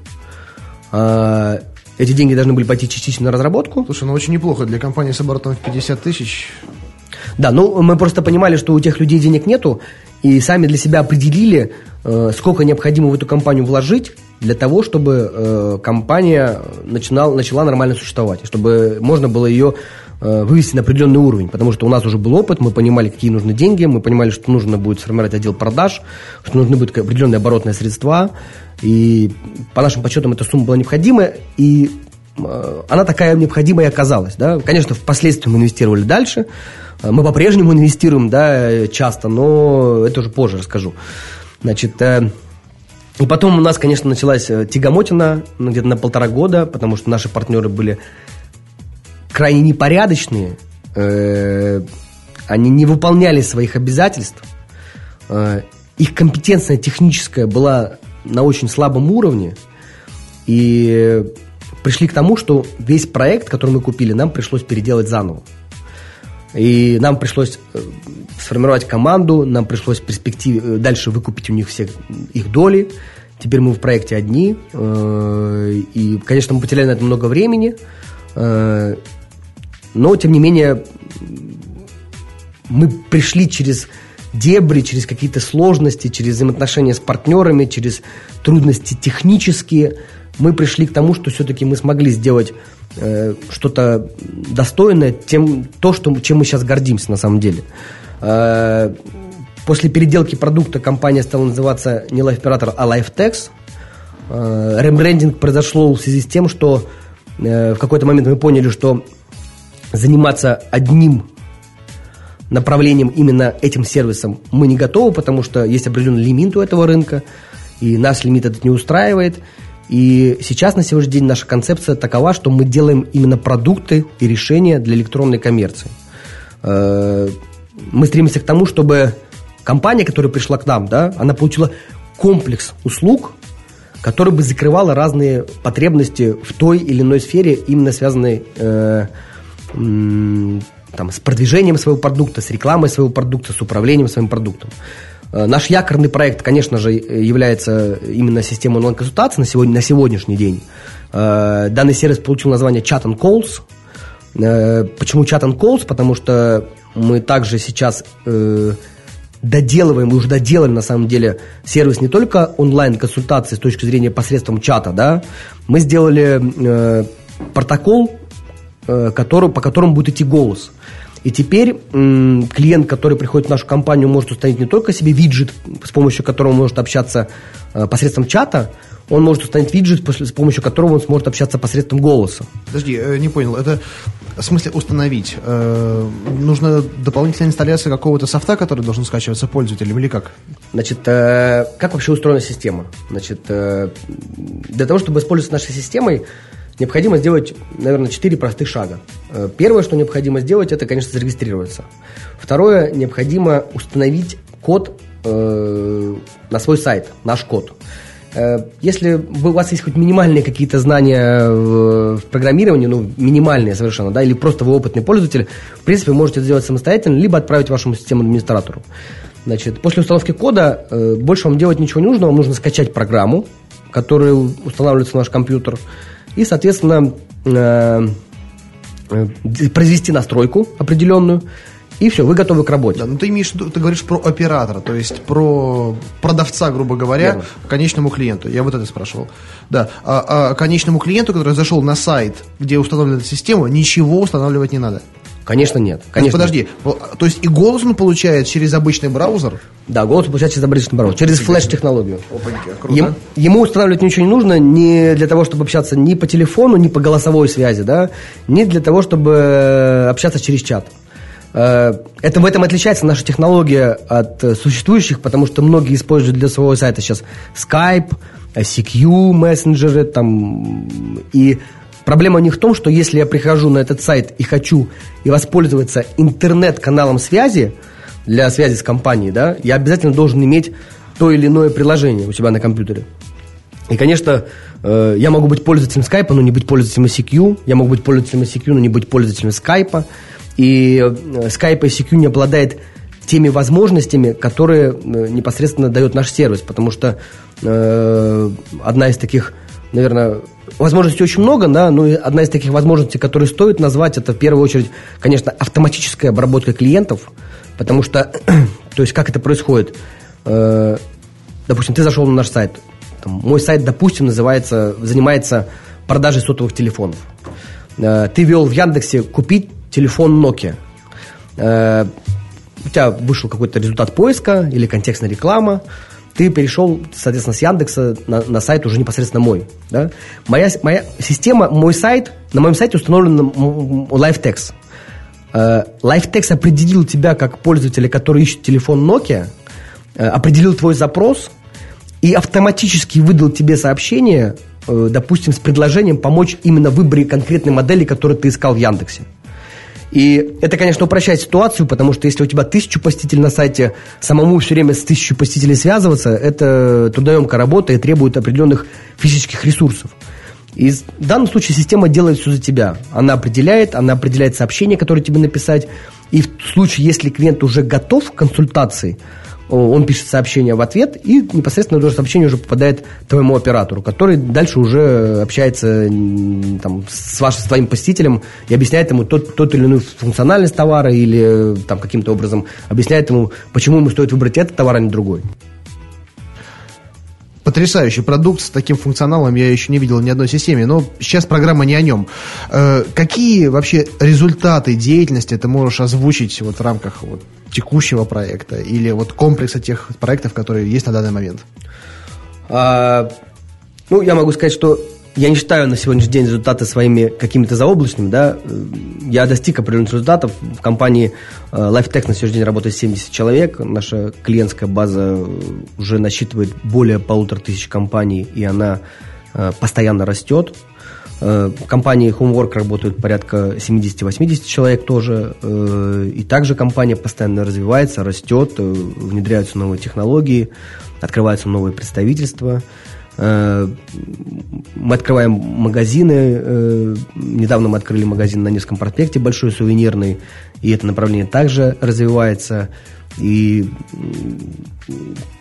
Э, эти деньги должны были пойти частично на разработку. Слушай, ну очень неплохо для компании с оборотом в 50 тысяч. Да, ну мы просто понимали, что у тех людей денег нету, и сами для себя определили, э, сколько необходимо в эту компанию вложить для того, чтобы э, компания начинал, начала нормально существовать, чтобы можно было ее вывести на определенный уровень, потому что у нас уже был опыт, мы понимали, какие нужны деньги, мы понимали, что нужно будет сформировать отдел продаж, что нужны будут определенные оборотные средства, и по нашим подсчетам эта сумма была необходима, и э, она такая необходимая оказалась. Да? Конечно, впоследствии мы инвестировали дальше, мы по-прежнему инвестируем да, часто, но это уже позже расскажу. Значит, э, и потом у нас, конечно, началась э, тягомотина ну, где-то на полтора года, потому что наши партнеры были крайне непорядочные, э, они не выполняли своих обязательств, их компетенция техническая была на очень слабом уровне, и пришли к тому, что весь проект, который мы купили, нам пришлось переделать заново. И нам пришлось э, сформировать команду, нам пришлось в перспективе э, дальше выкупить у них все их доли. Теперь мы в проекте одни. Э, и, конечно, мы потеряли на это много времени. Но, тем не менее, мы пришли через дебри, через какие-то сложности, через взаимоотношения с партнерами, через трудности технические. Мы пришли к тому, что все-таки мы смогли сделать э, что-то достойное, тем, то, что, чем мы сейчас гордимся на самом деле. Э, после переделки продукта компания стала называться не LifePirator, а LifeTex. Э, рембрендинг произошло в связи с тем, что э, в какой-то момент мы поняли, что заниматься одним направлением именно этим сервисом мы не готовы, потому что есть определенный лимит у этого рынка, и нас лимит этот не устраивает. И сейчас, на сегодняшний день, наша концепция такова, что мы делаем именно продукты и решения для электронной коммерции. Э, мы стремимся к тому, чтобы компания, которая пришла к нам, да, она получила комплекс услуг, который бы закрывала разные потребности в той или иной сфере, именно связанной э, там, с продвижением своего продукта, с рекламой своего продукта, с управлением своим продуктом. Э, наш якорный проект, конечно же, является именно системой онлайн-консультаций на, сегодня, на сегодняшний день. Э, данный сервис получил название Chat and Calls. Э, почему Chat and Calls? Потому что мы также сейчас доделываем, мы уже доделали на самом деле сервис не только онлайн-консультации с точки зрения посредством чата, да, мы сделали протокол, который, по которому будет идти голос. И теперь клиент, который приходит в нашу компанию, может установить не только себе виджет, с помощью которого он может общаться э, посредством чата, он может установить виджет, с помощью которого он сможет общаться посредством голоса. Подожди, э, не понял. Это в смысле установить? Э, нужно дополнительная инсталляция какого-то софта, который должен скачиваться пользователем или как? Значит, э, как вообще устроена система? Значит, э, для того, чтобы использовать нашей системой, необходимо сделать, наверное, четыре простых шага. Э, первое, что необходимо сделать, это, конечно, зарегистрироваться. Второе, необходимо установить код э, на свой сайт, наш код. Э, если у вас есть хоть минимальные какие-то знания в, программировании, ну, минимальные совершенно, да, или просто вы опытный пользователь, в принципе, можете это сделать самостоятельно, либо отправить вашему системному администратору. Значит, после установки кода э, больше вам делать ничего не нужно, вам нужно скачать программу, которая устанавливается на ваш компьютер, и, соответственно, э, э, произвести настройку определенную, и все, вы готовы к работе. Да, ну ты имеешь ты говоришь про оператора, то есть про продавца, грубо говоря, Верно. конечному клиенту. Я вот это спрашивал. Да, а, а конечному клиенту, который зашел на сайт, где установлена эта система, ничего устанавливать не надо. Конечно, нет. Конечно. Подожди, то есть и голос он получает через обычный браузер? Да, голос получает через обычный браузер, через флеш-технологию. Ем, ему устанавливать ничего не нужно не для того, чтобы общаться ни по телефону, ни по голосовой связи, да, ни для того, чтобы э, общаться через чат. Э, это в этом отличается наша технология от э, существующих, потому что многие используют для своего сайта сейчас Skype, CQ, мессенджеры, там, и Проблема не в том, что если я прихожу на этот сайт и хочу и воспользоваться интернет-каналом связи для связи с компанией, да, я обязательно должен иметь то или иное приложение у себя на компьютере. И, конечно, э, я могу быть пользователем скайпа, но не быть пользователем ICQ. Я могу быть пользователем ICQ, но не быть пользователем скайпа. И э, скайп ICQ не обладает теми возможностями, которые э, непосредственно дает наш сервис, потому что одна из таких, наверное, возможностей очень много, да, но одна из таких возможностей, которые стоит назвать, это в первую очередь, конечно, автоматическая обработка клиентов, потому что, то есть как это происходит, э, допустим, ты зашел на наш сайт, там, мой сайт, допустим, называется, занимается продажей сотовых телефонов. Э, ты вел в Яндексе купить телефон Nokia. Э, у тебя вышел какой-то результат поиска или контекстная реклама, ты перешел, соответственно, с Яндекса на, на сайт уже непосредственно мой. Да? Моя, моя система, мой сайт, на моем сайте установлен LiveText. Э, LiveText определил тебя как пользователя, который ищет телефон Nokia, э, определил твой запрос и автоматически выдал тебе сообщение, э, допустим, с предложением помочь именно в выборе конкретной модели, которую ты искал в Яндексе. И это, конечно, упрощает ситуацию, потому что если у тебя тысячу посетителей на сайте, самому все время с тысячу посетителей связываться, это трудоемкая работа и требует определенных физических ресурсов. И в данном случае система делает все за тебя. Она определяет, она определяет сообщение, которое тебе написать. И в случае, если клиент уже готов к консультации, он пишет сообщение в ответ, и непосредственно это сообщение уже попадает твоему оператору, который дальше уже общается там, с вашим своим посетителем и объясняет ему тот, тот или иную функциональность товара или там, каким-то образом объясняет ему, почему ему стоит выбрать этот товар, а не другой. Потрясающий продукт с таким функционалом я еще не видел ни одной системе, но сейчас программа не о нем. Э, какие вообще результаты деятельности ты можешь озвучить вот в рамках вот текущего проекта или вот комплекса тех проектов, которые есть на данный момент? А, ну, я могу сказать, что я не считаю на сегодняшний день результаты своими какими-то заоблачными, да, я достиг определенных результатов. В компании э, LifeTech на сегодняшний день работает 70 человек, наша клиентская база уже насчитывает более полутора тысяч компаний, и она э, постоянно растет. Э, в компании Homework работают порядка 70-80 человек тоже, и также компания постоянно развивается, растет, внедряются новые технологии, открываются новые представительства – Э, мы открываем магазины. Э, недавно мы открыли магазин на Невском проспекте, большой сувенирный, и это направление также развивается. И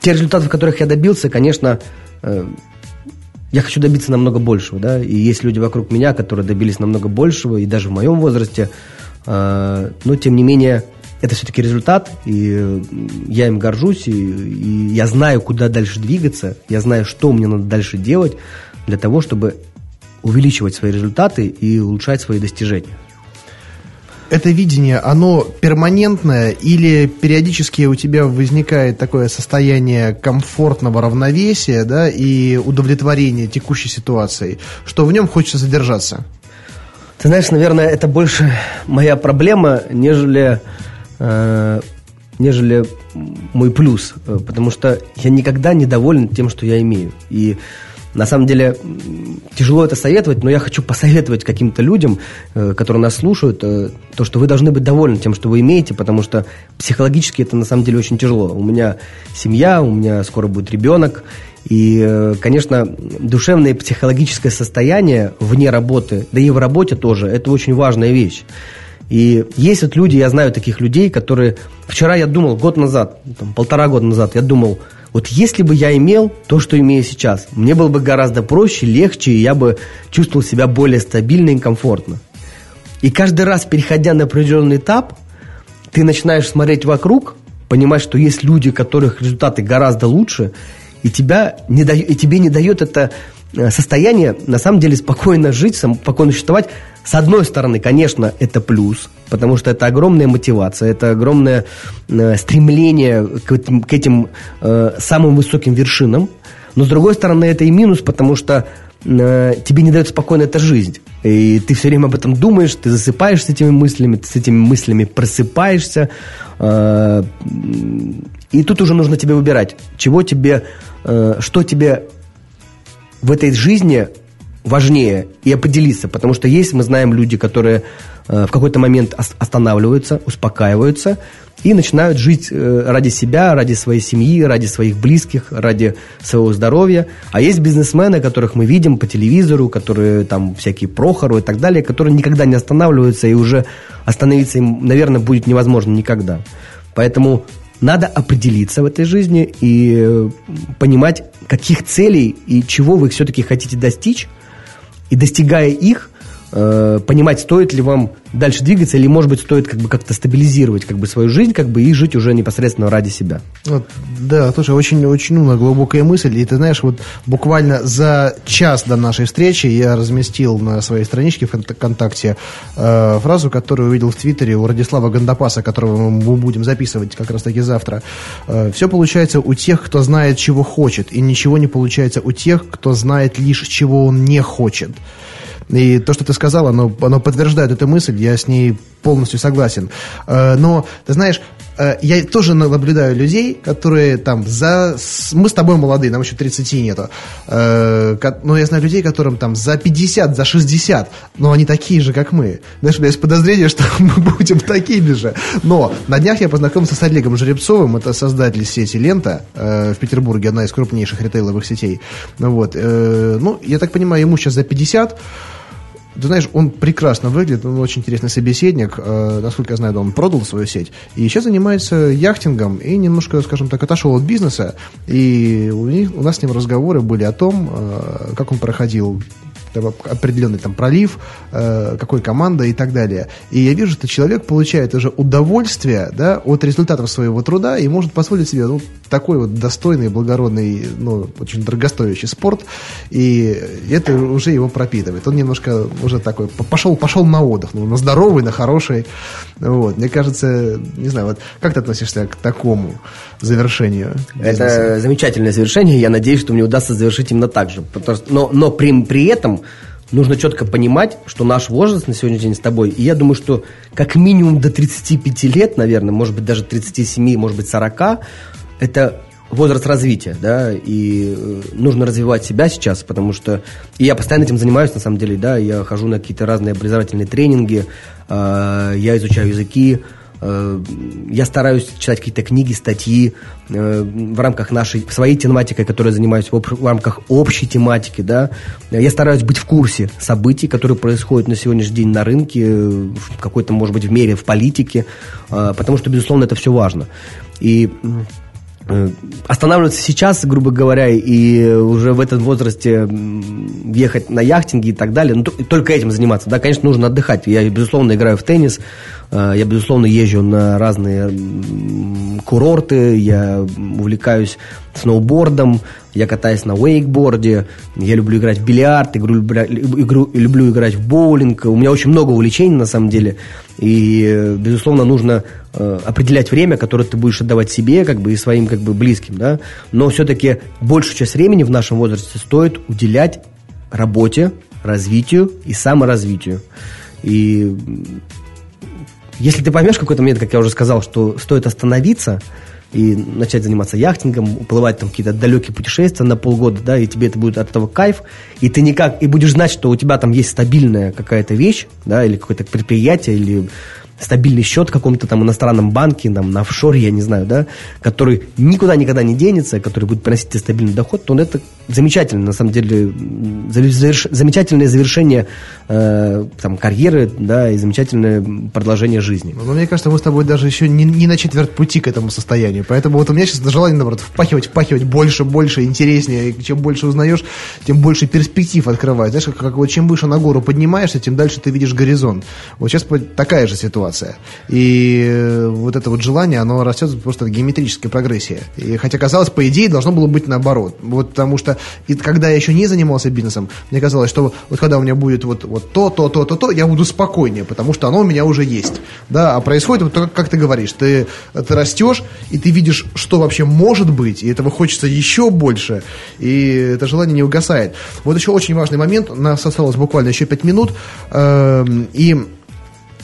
те результаты, которых я добился, конечно, э, я хочу добиться намного большего, да, и есть люди вокруг меня, которые добились намного большего, и даже в моем возрасте, но тем не менее это все-таки результат, и я им горжусь, и, и я знаю, куда дальше двигаться, я знаю, что мне надо дальше делать для того, чтобы увеличивать свои результаты и улучшать свои достижения. Это видение, оно перманентное или периодически у тебя возникает такое состояние комфортного равновесия да, и удовлетворения текущей ситуацией, что в нем хочется задержаться? Ты знаешь, наверное, это больше моя проблема, нежели Э, нежели мой плюс, э, потому что я никогда не доволен тем, что я имею. И на самом деле тяжело это советовать, но я хочу посоветовать каким-то людям, э, которые нас слушают, то, что вы должны быть довольны тем, что вы имеете, потому что психологически это на самом деле очень тяжело. У меня семья, у меня скоро будет ребенок, и, конечно, душевное и психологическое состояние вне работы, да и в работе тоже, это очень важная вещь. И есть вот люди, я знаю таких людей, которые... Вчера я думал, год назад, там, полтора года назад, я думал, вот если бы я имел то, что имею сейчас, мне было бы гораздо проще, легче, и я бы чувствовал себя более стабильно и комфортно. И каждый раз, переходя на определенный этап, ты начинаешь смотреть вокруг, понимать, что есть люди, у которых результаты гораздо лучше, и, тебя не да, и тебе не дает это состояние, на самом деле, спокойно жить, спокойно существовать. С одной стороны, конечно, это плюс, потому что это огромная мотивация, это огромное э, стремление к этим, к этим э, самым высоким вершинам. Но, с другой стороны, это и минус, потому что э, тебе не дает спокойно эта жизнь. И ты все время об этом думаешь, ты засыпаешь с этими мыслями, ты с этими мыслями просыпаешься. Э, и тут уже нужно тебе выбирать, чего тебе, э, что тебе в этой жизни важнее и определиться, потому что есть, мы знаем, люди, которые э, в какой-то момент останавливаются, успокаиваются и начинают жить э, ради себя, ради своей семьи, ради своих близких, ради своего здоровья. А есть бизнесмены, которых мы видим по телевизору, которые там всякие Прохору и так далее, которые никогда не останавливаются и уже остановиться им, наверное, будет невозможно никогда. Поэтому надо определиться в этой жизни и э, понимать, каких целей и чего вы все-таки хотите достичь. И достигая их, э, понимать, стоит ли вам дальше двигаться, или, может быть, стоит как бы как-то стабилизировать как бы свою жизнь, как бы и жить уже непосредственно ради себя. Вот, да, тоже очень, очень умная, глубокая мысль. И ты знаешь, вот буквально за час до нашей встречи я разместил на своей страничке ВКонтакте э, фразу, которую увидел в Твиттере у Радислава Гандапаса, которого мы будем записывать как раз таки завтра. Э, все получается у тех, кто знает, чего хочет, и ничего не получается у тех, кто знает лишь, чего он не хочет. И то, что ты сказал, оно, оно подтверждает эту мысль, я с ней полностью согласен. Э, но, ты знаешь, э, я тоже наблюдаю людей, которые там за... Мы с тобой молодые, нам еще 30 нету. Э, но я знаю людей, которым там за 50, за 60, но они такие же, как мы. Знаешь, у меня есть подозрение, что мы будем такими же. Но на днях я познакомился с Олегом Жеребцовым, это создатель сети «Лента» в Петербурге, одна из крупнейших ритейловых сетей. Вот. Ну, я так понимаю, ему сейчас за 50, ты знаешь, он прекрасно выглядит, он очень интересный собеседник. Э, насколько я знаю, он продал свою сеть. И сейчас занимается яхтингом и немножко, скажем так, отошел от бизнеса. И у, них, у нас с ним разговоры были о том, э, как он проходил определенный там пролив, э, какой команда и так далее. И я вижу, что человек получает уже удовольствие да, от результатов своего труда и может позволить себе ну, такой вот достойный, благородный, ну, очень дорогостоящий спорт, и это уже его пропитывает. Он немножко уже такой, пошел, пошел на отдых, ну, на здоровый, на хороший. Вот. Мне кажется, не знаю, вот как ты относишься к такому завершению? Бизнеса? Это замечательное завершение, я надеюсь, что мне удастся завершить именно так же. Потому но, но при, при этом нужно четко понимать, что наш возраст на сегодняшний день с тобой, и я думаю, что как минимум до 35 лет, наверное, может быть даже 37, может быть 40, это возраст развития, да, и э, нужно развивать себя сейчас, потому что и я постоянно этим занимаюсь, на самом деле, да, я хожу на какие-то разные образовательные тренинги, э, я изучаю языки, я стараюсь читать какие-то книги, статьи э, в рамках нашей, своей тематики, которой занимаюсь, в рамках общей тематики, да. Я стараюсь быть в курсе событий, которые происходят на сегодняшний день на рынке, в какой-то, может быть, в мире, в политике, э, потому что, безусловно, это все важно. И останавливаться сейчас, грубо говоря, и уже в этом возрасте ехать на яхтинге и так далее, ну, только этим заниматься, да, конечно, нужно отдыхать. Я, безусловно, играю в теннис, э, я, безусловно, езжу на разные курорты, я увлекаюсь сноубордом, я катаюсь на вейкборде, я люблю играть в бильярд, игру, игру, люблю играть в боулинг. У меня очень много увлечений, на самом деле. И, безусловно, нужно э, определять время, которое ты будешь отдавать себе как бы, и своим как бы, близким. Да? Но все-таки большую часть времени в нашем возрасте стоит уделять работе, развитию и саморазвитию. И если ты поймешь в какой-то момент, как я уже сказал, что стоит остановиться – и начать заниматься яхтингом, уплывать там какие-то далекие путешествия на полгода, да, и тебе это будет от этого кайф, и ты никак, и будешь знать, что у тебя там есть стабильная какая-то вещь, да, или какое-то предприятие, или стабильный счет в каком-то там иностранном банке, там, на офшоре, я не знаю, да, который никуда никогда не денется, который будет приносить тебе стабильный доход, то он это замечательно, на самом деле, заверш... замечательное завершение э, там, карьеры, да, и замечательное продолжение жизни. Но мне кажется, мы с тобой даже еще не, не на четверть пути к этому состоянию, поэтому вот у меня сейчас желание, наоборот, впахивать, впахивать больше, больше, интереснее, и чем больше узнаешь, тем больше перспектив открывать. Знаешь, как, как вот чем выше на гору поднимаешься, тем дальше ты видишь горизонт. Вот сейчас такая же ситуация ситуация. И э, вот это вот желание, оно растет просто в геометрической прогрессии. И хотя казалось, по идее, должно было быть наоборот. Вот потому что и когда я еще не занимался бизнесом, мне казалось, что вот когда у меня будет вот, вот то, то, то, то, то, я буду спокойнее, потому что оно у меня уже есть. Да, а происходит вот как ты говоришь, ты, ты растешь, и ты видишь, что вообще может быть, и этого хочется еще больше, и это желание не угасает. Вот еще очень важный момент, нас осталось буквально еще пять минут, э, и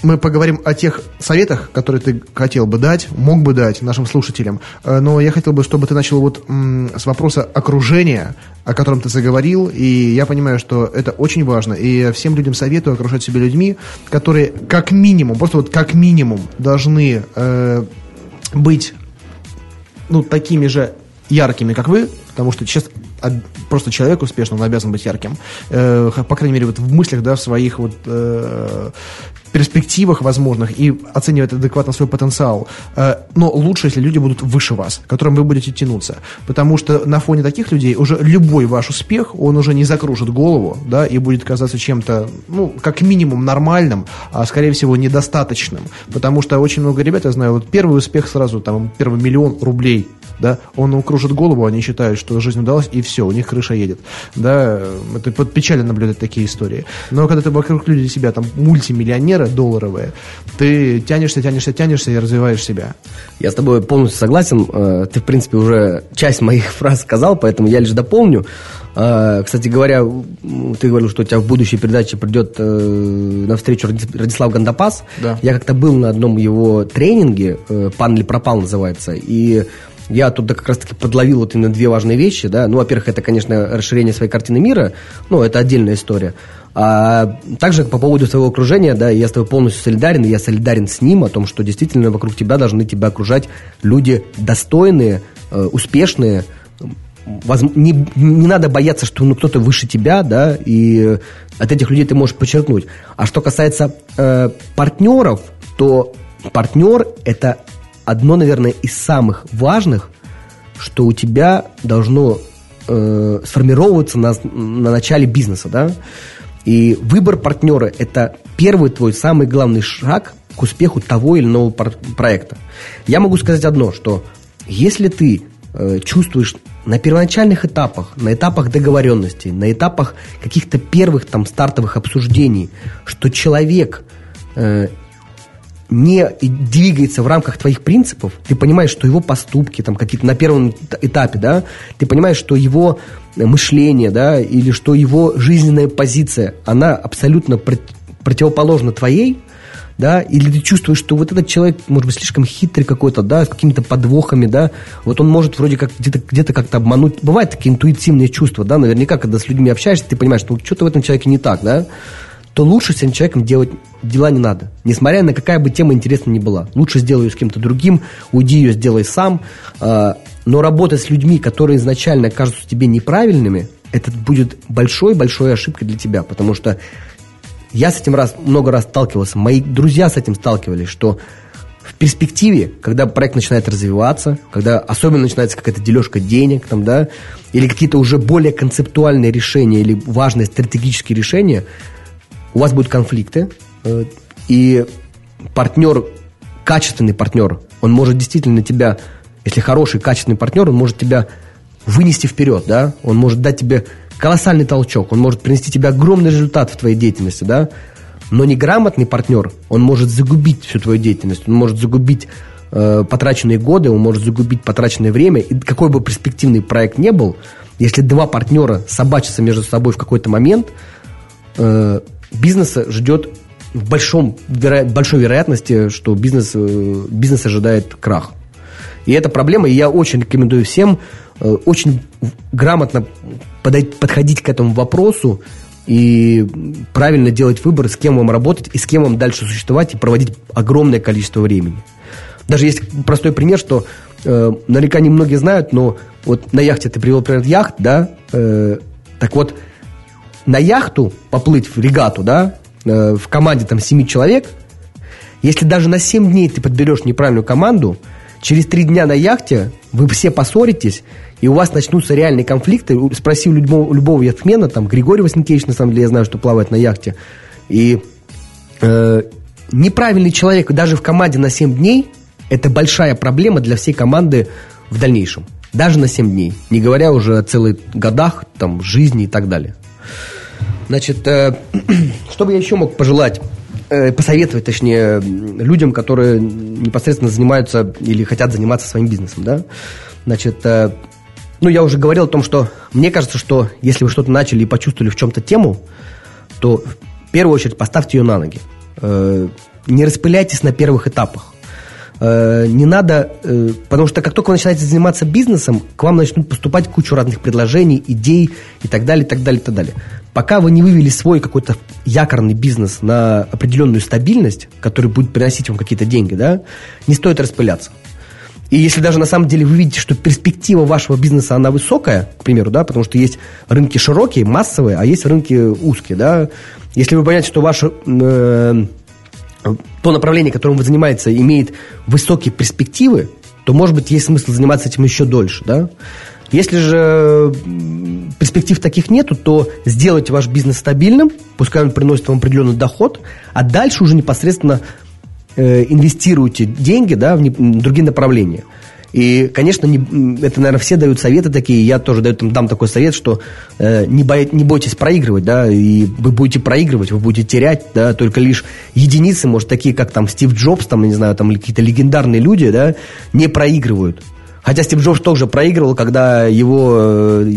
мы поговорим о тех советах, которые ты хотел бы дать, мог бы дать нашим слушателям. Э, но я хотел бы, чтобы ты начал вот с вопроса окружения, о котором ты заговорил. И я понимаю, что это очень важно. И всем людям советую окружать себя людьми, которые как минимум, просто вот как минимум должны э, быть ну, такими же яркими, как вы, потому что сейчас просто человек успешный, он обязан быть ярким. Э, по крайней мере, вот в мыслях, да, в своих вот э, перспективах возможных и оценивать адекватно свой потенциал. Э, но лучше, если люди будут выше вас, к которым вы будете тянуться. Потому что на фоне таких людей уже любой ваш успех, он уже не закружит голову, да, и будет казаться чем-то, ну, как минимум нормальным, а скорее всего недостаточным. Потому что очень много ребят, я знаю, вот первый успех сразу, там, первый миллион рублей, да, он укружит голову, они считают, что жизнь удалась, и все, у них крыша едет. Да, это под печально наблюдать такие истории. Но когда ты вокруг людей себя, там, мультимиллионеры долларовые, ты тянешься, тянешься, тянешься и развиваешь себя. Я с тобой полностью согласен. Э, ты, в принципе, уже часть моих фраз сказал, поэтому я лишь дополню. Э, кстати говоря, ты говорил, что у тебя в будущей передаче придет э, на встречу Радислав Гандапас. Да. Я как-то был на одном его тренинге, «Пан или пропал» называется, и я тут как раз-таки подловил вот именно две важные вещи, да. Ну, во-первых, это, конечно, расширение своей картины мира, ну, это отдельная история. А также по поводу своего окружения, да, я с тобой полностью солидарен, я солидарен с ним о том, что действительно вокруг тебя должны тебя окружать люди достойные, э, успешные. Не, не надо бояться, что ну, кто-то выше тебя, да, и от этих людей ты можешь подчеркнуть. А что касается э, партнеров, то партнер это одно, наверное, из самых важных, что у тебя должно э, сформироваться на, на начале бизнеса, да. И выбор партнера – это первый твой самый главный шаг к успеху того или иного проекта. Я могу сказать одно, что если ты э, чувствуешь на первоначальных этапах, на этапах договоренности, на этапах каких-то первых там стартовых обсуждений, что человек э, не двигается в рамках твоих принципов, ты понимаешь, что его поступки там какие-то на первом этапе, да, ты понимаешь, что его мышление, да, или что его жизненная позиция, она абсолютно противоположна твоей, да, или ты чувствуешь, что вот этот человек, может быть, слишком хитрый какой-то, да, с какими-то подвохами, да, вот он может вроде как где-то где как-то обмануть. Бывают такие интуитивные чувства, да, наверняка, когда с людьми общаешься, ты понимаешь, что что-то в этом человеке не так, да, то лучше с этим человеком делать дела не надо. Несмотря на какая бы тема интересна ни была. Лучше сделай ее с кем-то другим, уйди ее сделай сам. А, но работать с людьми, которые изначально кажутся тебе неправильными, это будет большой-большой ошибкой для тебя. Потому что я с этим раз, много раз сталкивался, мои друзья с этим сталкивались, что в перспективе, когда проект начинает развиваться, когда особенно начинается какая-то дележка денег, там, да, или какие-то уже более концептуальные решения или важные стратегические решения – у вас будут конфликты, э, и партнер, качественный партнер, он может действительно тебя, если хороший, качественный партнер, он может тебя вынести вперед, да, он может дать тебе колоссальный толчок, он может принести тебе огромный результат в твоей деятельности, да, но неграмотный партнер, он может загубить всю твою деятельность, он может загубить э, потраченные годы, он может загубить потраченное время, и какой бы перспективный проект не был, если два партнера собачатся между собой в какой-то момент, э, бизнеса ждет в большом, веро, большой вероятности, что бизнес, э, бизнес ожидает крах. И это проблема, и я очень рекомендую всем э, очень грамотно подходить к этому вопросу и правильно делать выбор, с кем вам работать и с кем вам дальше существовать и проводить огромное количество времени. Даже есть простой пример, что э, наверняка не многие знают, но вот на яхте ты привел пример яхт, да, э, так вот, на яхту поплыть в регату, да, э, в команде там 7 человек, если даже на 7 дней ты подберешь неправильную команду, через 3 дня на яхте вы все поссоритесь, и у вас начнутся реальные конфликты. Спроси у любого, любого яхтмена, там, Григорий Васенкевич, на самом деле, я знаю, что плавает на яхте, и э, неправильный человек даже в команде на 7 дней – это большая проблема для всей команды в дальнейшем. Даже на 7 дней. Не говоря уже о целых годах, там, жизни и так далее. Значит, э, что бы я еще мог пожелать? Э, посоветовать, точнее, людям, которые непосредственно занимаются или хотят заниматься своим бизнесом, да? Значит, э, ну, я уже говорил о том, что мне кажется, что если вы что-то начали и почувствовали в чем-то тему, то в первую очередь поставьте ее на ноги. Не распыляйтесь на первых этапах. Не надо, потому что как только вы начинаете заниматься бизнесом, к вам начнут поступать кучу разных предложений, идей и так далее, и так далее, и так далее. Пока вы не вывели свой какой-то якорный бизнес на определенную стабильность, который будет приносить вам какие-то деньги, да, не стоит распыляться. И если даже на самом деле вы видите, что перспектива вашего бизнеса, она высокая, к примеру, да, потому что есть рынки широкие, массовые, а есть рынки узкие, да. Если вы понимаете, что ваш э, то направление, которым вы занимаетесь, имеет высокие перспективы, то, может быть, есть смысл заниматься этим еще дольше, да? Если же перспектив таких нету, то сделайте ваш бизнес стабильным, пускай он приносит вам определенный доход, а дальше уже непосредственно э, инвестируйте деньги да, в, другие направления. И, конечно, не, это, наверное, все дают советы такие, я тоже даю, там, дам такой совет, что э, не, бо, не бойтесь проигрывать, да, и вы будете проигрывать, вы будете терять, да, только лишь единицы, может, такие, как там Стив Джобс, там, не знаю, там какие-то легендарные люди, да, не проигрывают. Хотя Стив Джобс тоже проигрывал, когда его э,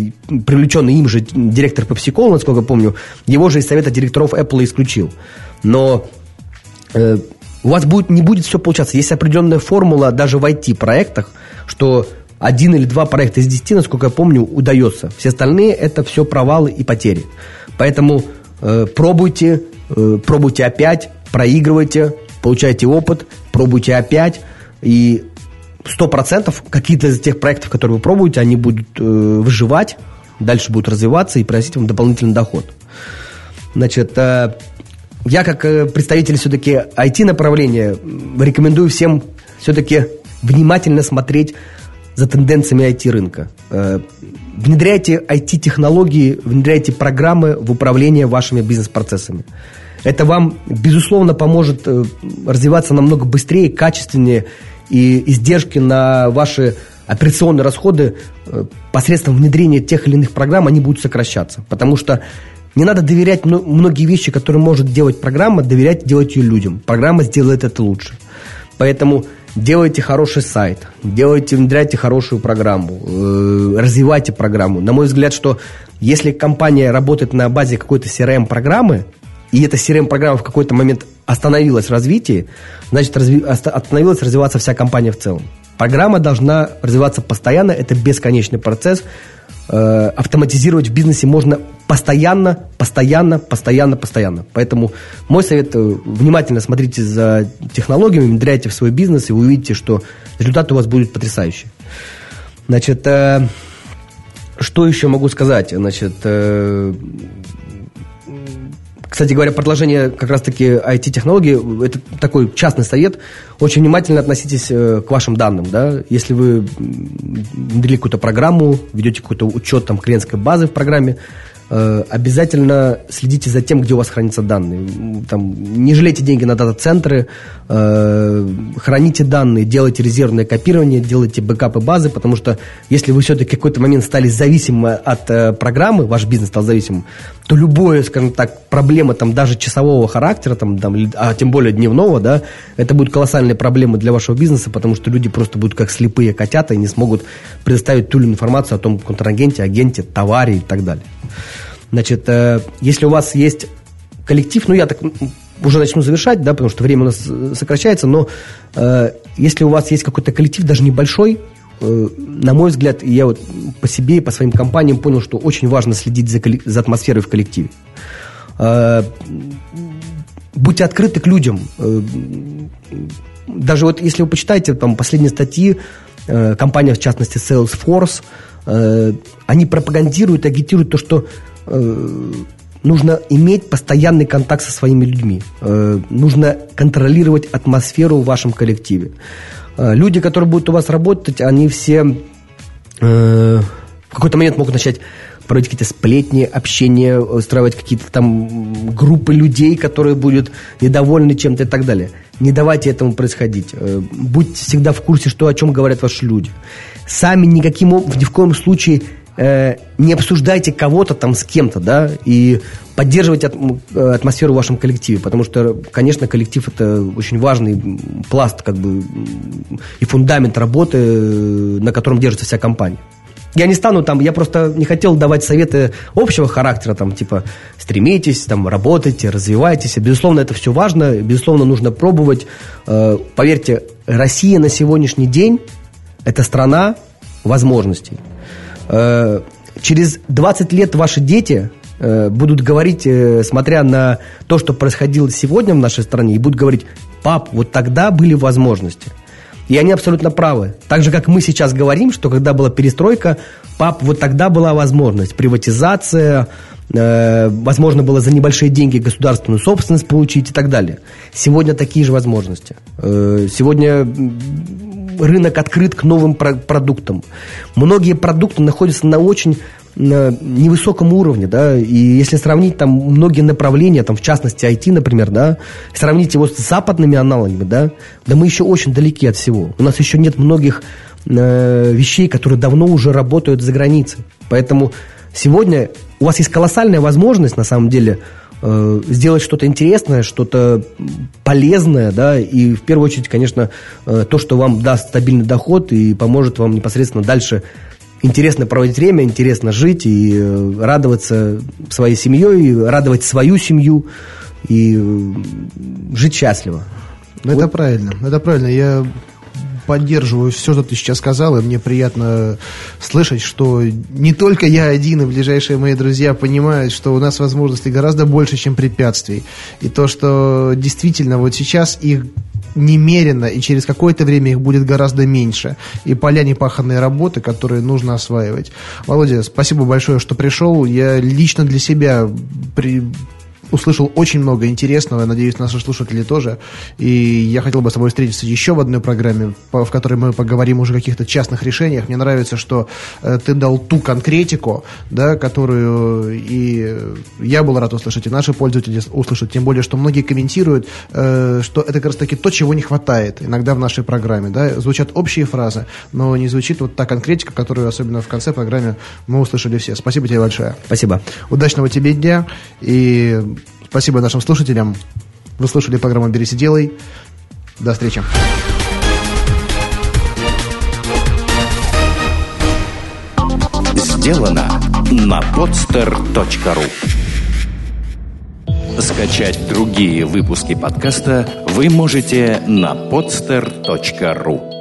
привлеченный им же директор PepsiCo, насколько помню, его же из совета директоров Apple исключил. Но э, у вас будет, не будет все получаться. Есть определенная формула даже в IT-проектах, что один или два проекта из десяти, насколько я помню, удается. Все остальные это все провалы и потери. Поэтому э, пробуйте, э, пробуйте опять, проигрывайте, получайте опыт, пробуйте опять. И сто процентов какие-то из тех проектов, которые вы пробуете, они будут э, выживать, дальше будут развиваться и приносить вам дополнительный доход. Значит, э, я как э, представитель все-таки IT-направления рекомендую всем все-таки внимательно смотреть за тенденциями IT-рынка. Э, внедряйте IT-технологии, внедряйте программы в управление вашими бизнес-процессами. Это вам, безусловно, поможет э, развиваться намного быстрее, качественнее и издержки на ваши операционные расходы э, посредством внедрения тех или иных программ, они будут сокращаться. Потому что не надо доверять многие вещи, которые может делать программа, доверять делать ее людям. Программа сделает это лучше. Поэтому делайте хороший сайт, делайте, внедряйте хорошую программу, э, развивайте программу. На мой взгляд, что если компания работает на базе какой-то CRM-программы, и эта CRM-программа в какой-то момент остановилась в развитии, значит, разви... остановилась развиваться вся компания в целом. Программа должна развиваться постоянно, это бесконечный процесс. Э, автоматизировать в бизнесе можно постоянно, постоянно, постоянно, постоянно. Поэтому мой совет, э, внимательно смотрите за технологиями, внедряйте в свой бизнес, и вы увидите, что результат у вас будет потрясающий. Значит, э, что еще могу сказать? Значит, кстати говоря, продолжение как раз-таки IT-технологий, это такой частный совет. Очень внимательно относитесь э, к вашим данным. Да? Если вы внедрили какую-то программу, ведете какой-то учет там, клиентской базы в программе, обязательно следите за тем, где у вас хранятся данные. Там, не жалейте деньги на дата-центры, э, храните данные, делайте резервное копирование, делайте бэкапы базы, потому что если вы все-таки в какой-то момент стали зависимы от э, программы, ваш бизнес стал зависимым, то любое, скажем так, проблема там даже часового характера, там, там, а тем более дневного, да, это будут колоссальные проблемы для вашего бизнеса, потому что люди просто будут как слепые котята и не смогут предоставить ту или информацию о том контрагенте, агенте, товаре и так далее. Значит, э, если у вас есть коллектив, ну я так уже начну завершать, да, потому что время у нас э, сокращается, но э, если у вас есть какой-то коллектив, даже небольшой, на мой взгляд, я вот по себе и по своим компаниям понял, что очень важно следить за, за атмосферой в коллективе. Будьте открыты к людям. Даже вот если вы почитаете там последние статьи, э, компания, в частности, Salesforce, они пропагандируют, агитируют то, что Э, нужно иметь постоянный контакт со своими людьми. Э, нужно контролировать атмосферу в вашем коллективе. Э, люди, которые будут у вас работать, они все в какой-то момент могут начать проводить какие-то сплетни, общение, устраивать какие-то там группы людей, которые будут недовольны чем-то и так далее. Не давайте этому происходить. Будьте всегда в курсе, что о чем говорят ваши люди. Сами никаким, ни в коем случае э, не обсуждайте кого-то там с кем-то, да, и поддерживайте от, э, атмосферу в вашем коллективе, потому что, конечно, коллектив это очень важный пласт, как бы, и фундамент работы, на котором держится вся компания. Я не стану там, я просто не хотел давать советы общего характера, там, типа, стремитесь, там, работайте, развивайтесь. Безусловно, это все важно, безусловно, нужно пробовать. Э, поверьте, Россия на сегодняшний день – это страна возможностей. Э, через 20 лет ваши дети э, будут говорить, э, смотря на то, что происходило сегодня в нашей стране, и будут говорить, пап, вот тогда были возможности. И они абсолютно правы. Так же, как мы сейчас говорим, что когда была перестройка, пап, вот тогда была возможность. Приватизация, э, возможно было за небольшие деньги государственную собственность получить и так далее. Сегодня такие же возможности. Э, сегодня рынок открыт к новым продуктам. Многие продукты находятся на очень на невысоком уровне, да, и если сравнить там многие направления, там в частности IT, например, да, сравнить его с западными аналогами, да, да мы еще очень далеки от всего. У нас еще нет многих э, вещей, которые давно уже работают за границей. Поэтому сегодня у вас есть колоссальная возможность, на самом деле, э, сделать что-то интересное, что-то полезное, да, и в первую очередь, конечно, э, то, что вам даст стабильный доход и поможет вам непосредственно дальше интересно проводить время, интересно жить и э, радоваться своей семьей, радовать свою семью и жить счастливо. Ну, вот. Это правильно, это правильно. Я поддерживаю все, что ты сейчас сказал, и мне приятно слышать, что не только я один и ближайшие мои друзья понимают, что у нас возможностей гораздо больше, чем препятствий. И то, что действительно вот сейчас их немерено, и через какое-то время их будет гораздо меньше. И поля непаханной работы, которые нужно осваивать. Володя, спасибо большое, что пришел. Я лично для себя при, услышал очень много интересного, надеюсь, наши слушатели тоже. И я хотел бы с тобой встретиться еще в одной программе, в которой мы поговорим уже о каких-то частных решениях. Мне нравится, что э, ты дал ту конкретику, да, которую и я был рад услышать, и наши пользователи услышат. Тем более, что многие комментируют, э, что это как раз таки то, чего не хватает иногда в нашей программе. Да? Звучат общие фразы, но не звучит вот та конкретика, которую особенно в конце программы мы услышали все. Спасибо тебе большое. Спасибо. Удачного тебе дня и Спасибо нашим слушателям. Вы слушали программу «Берись и делай». До встречи. Сделано на podster.ru Скачать другие выпуски подкаста вы можете на podster.ru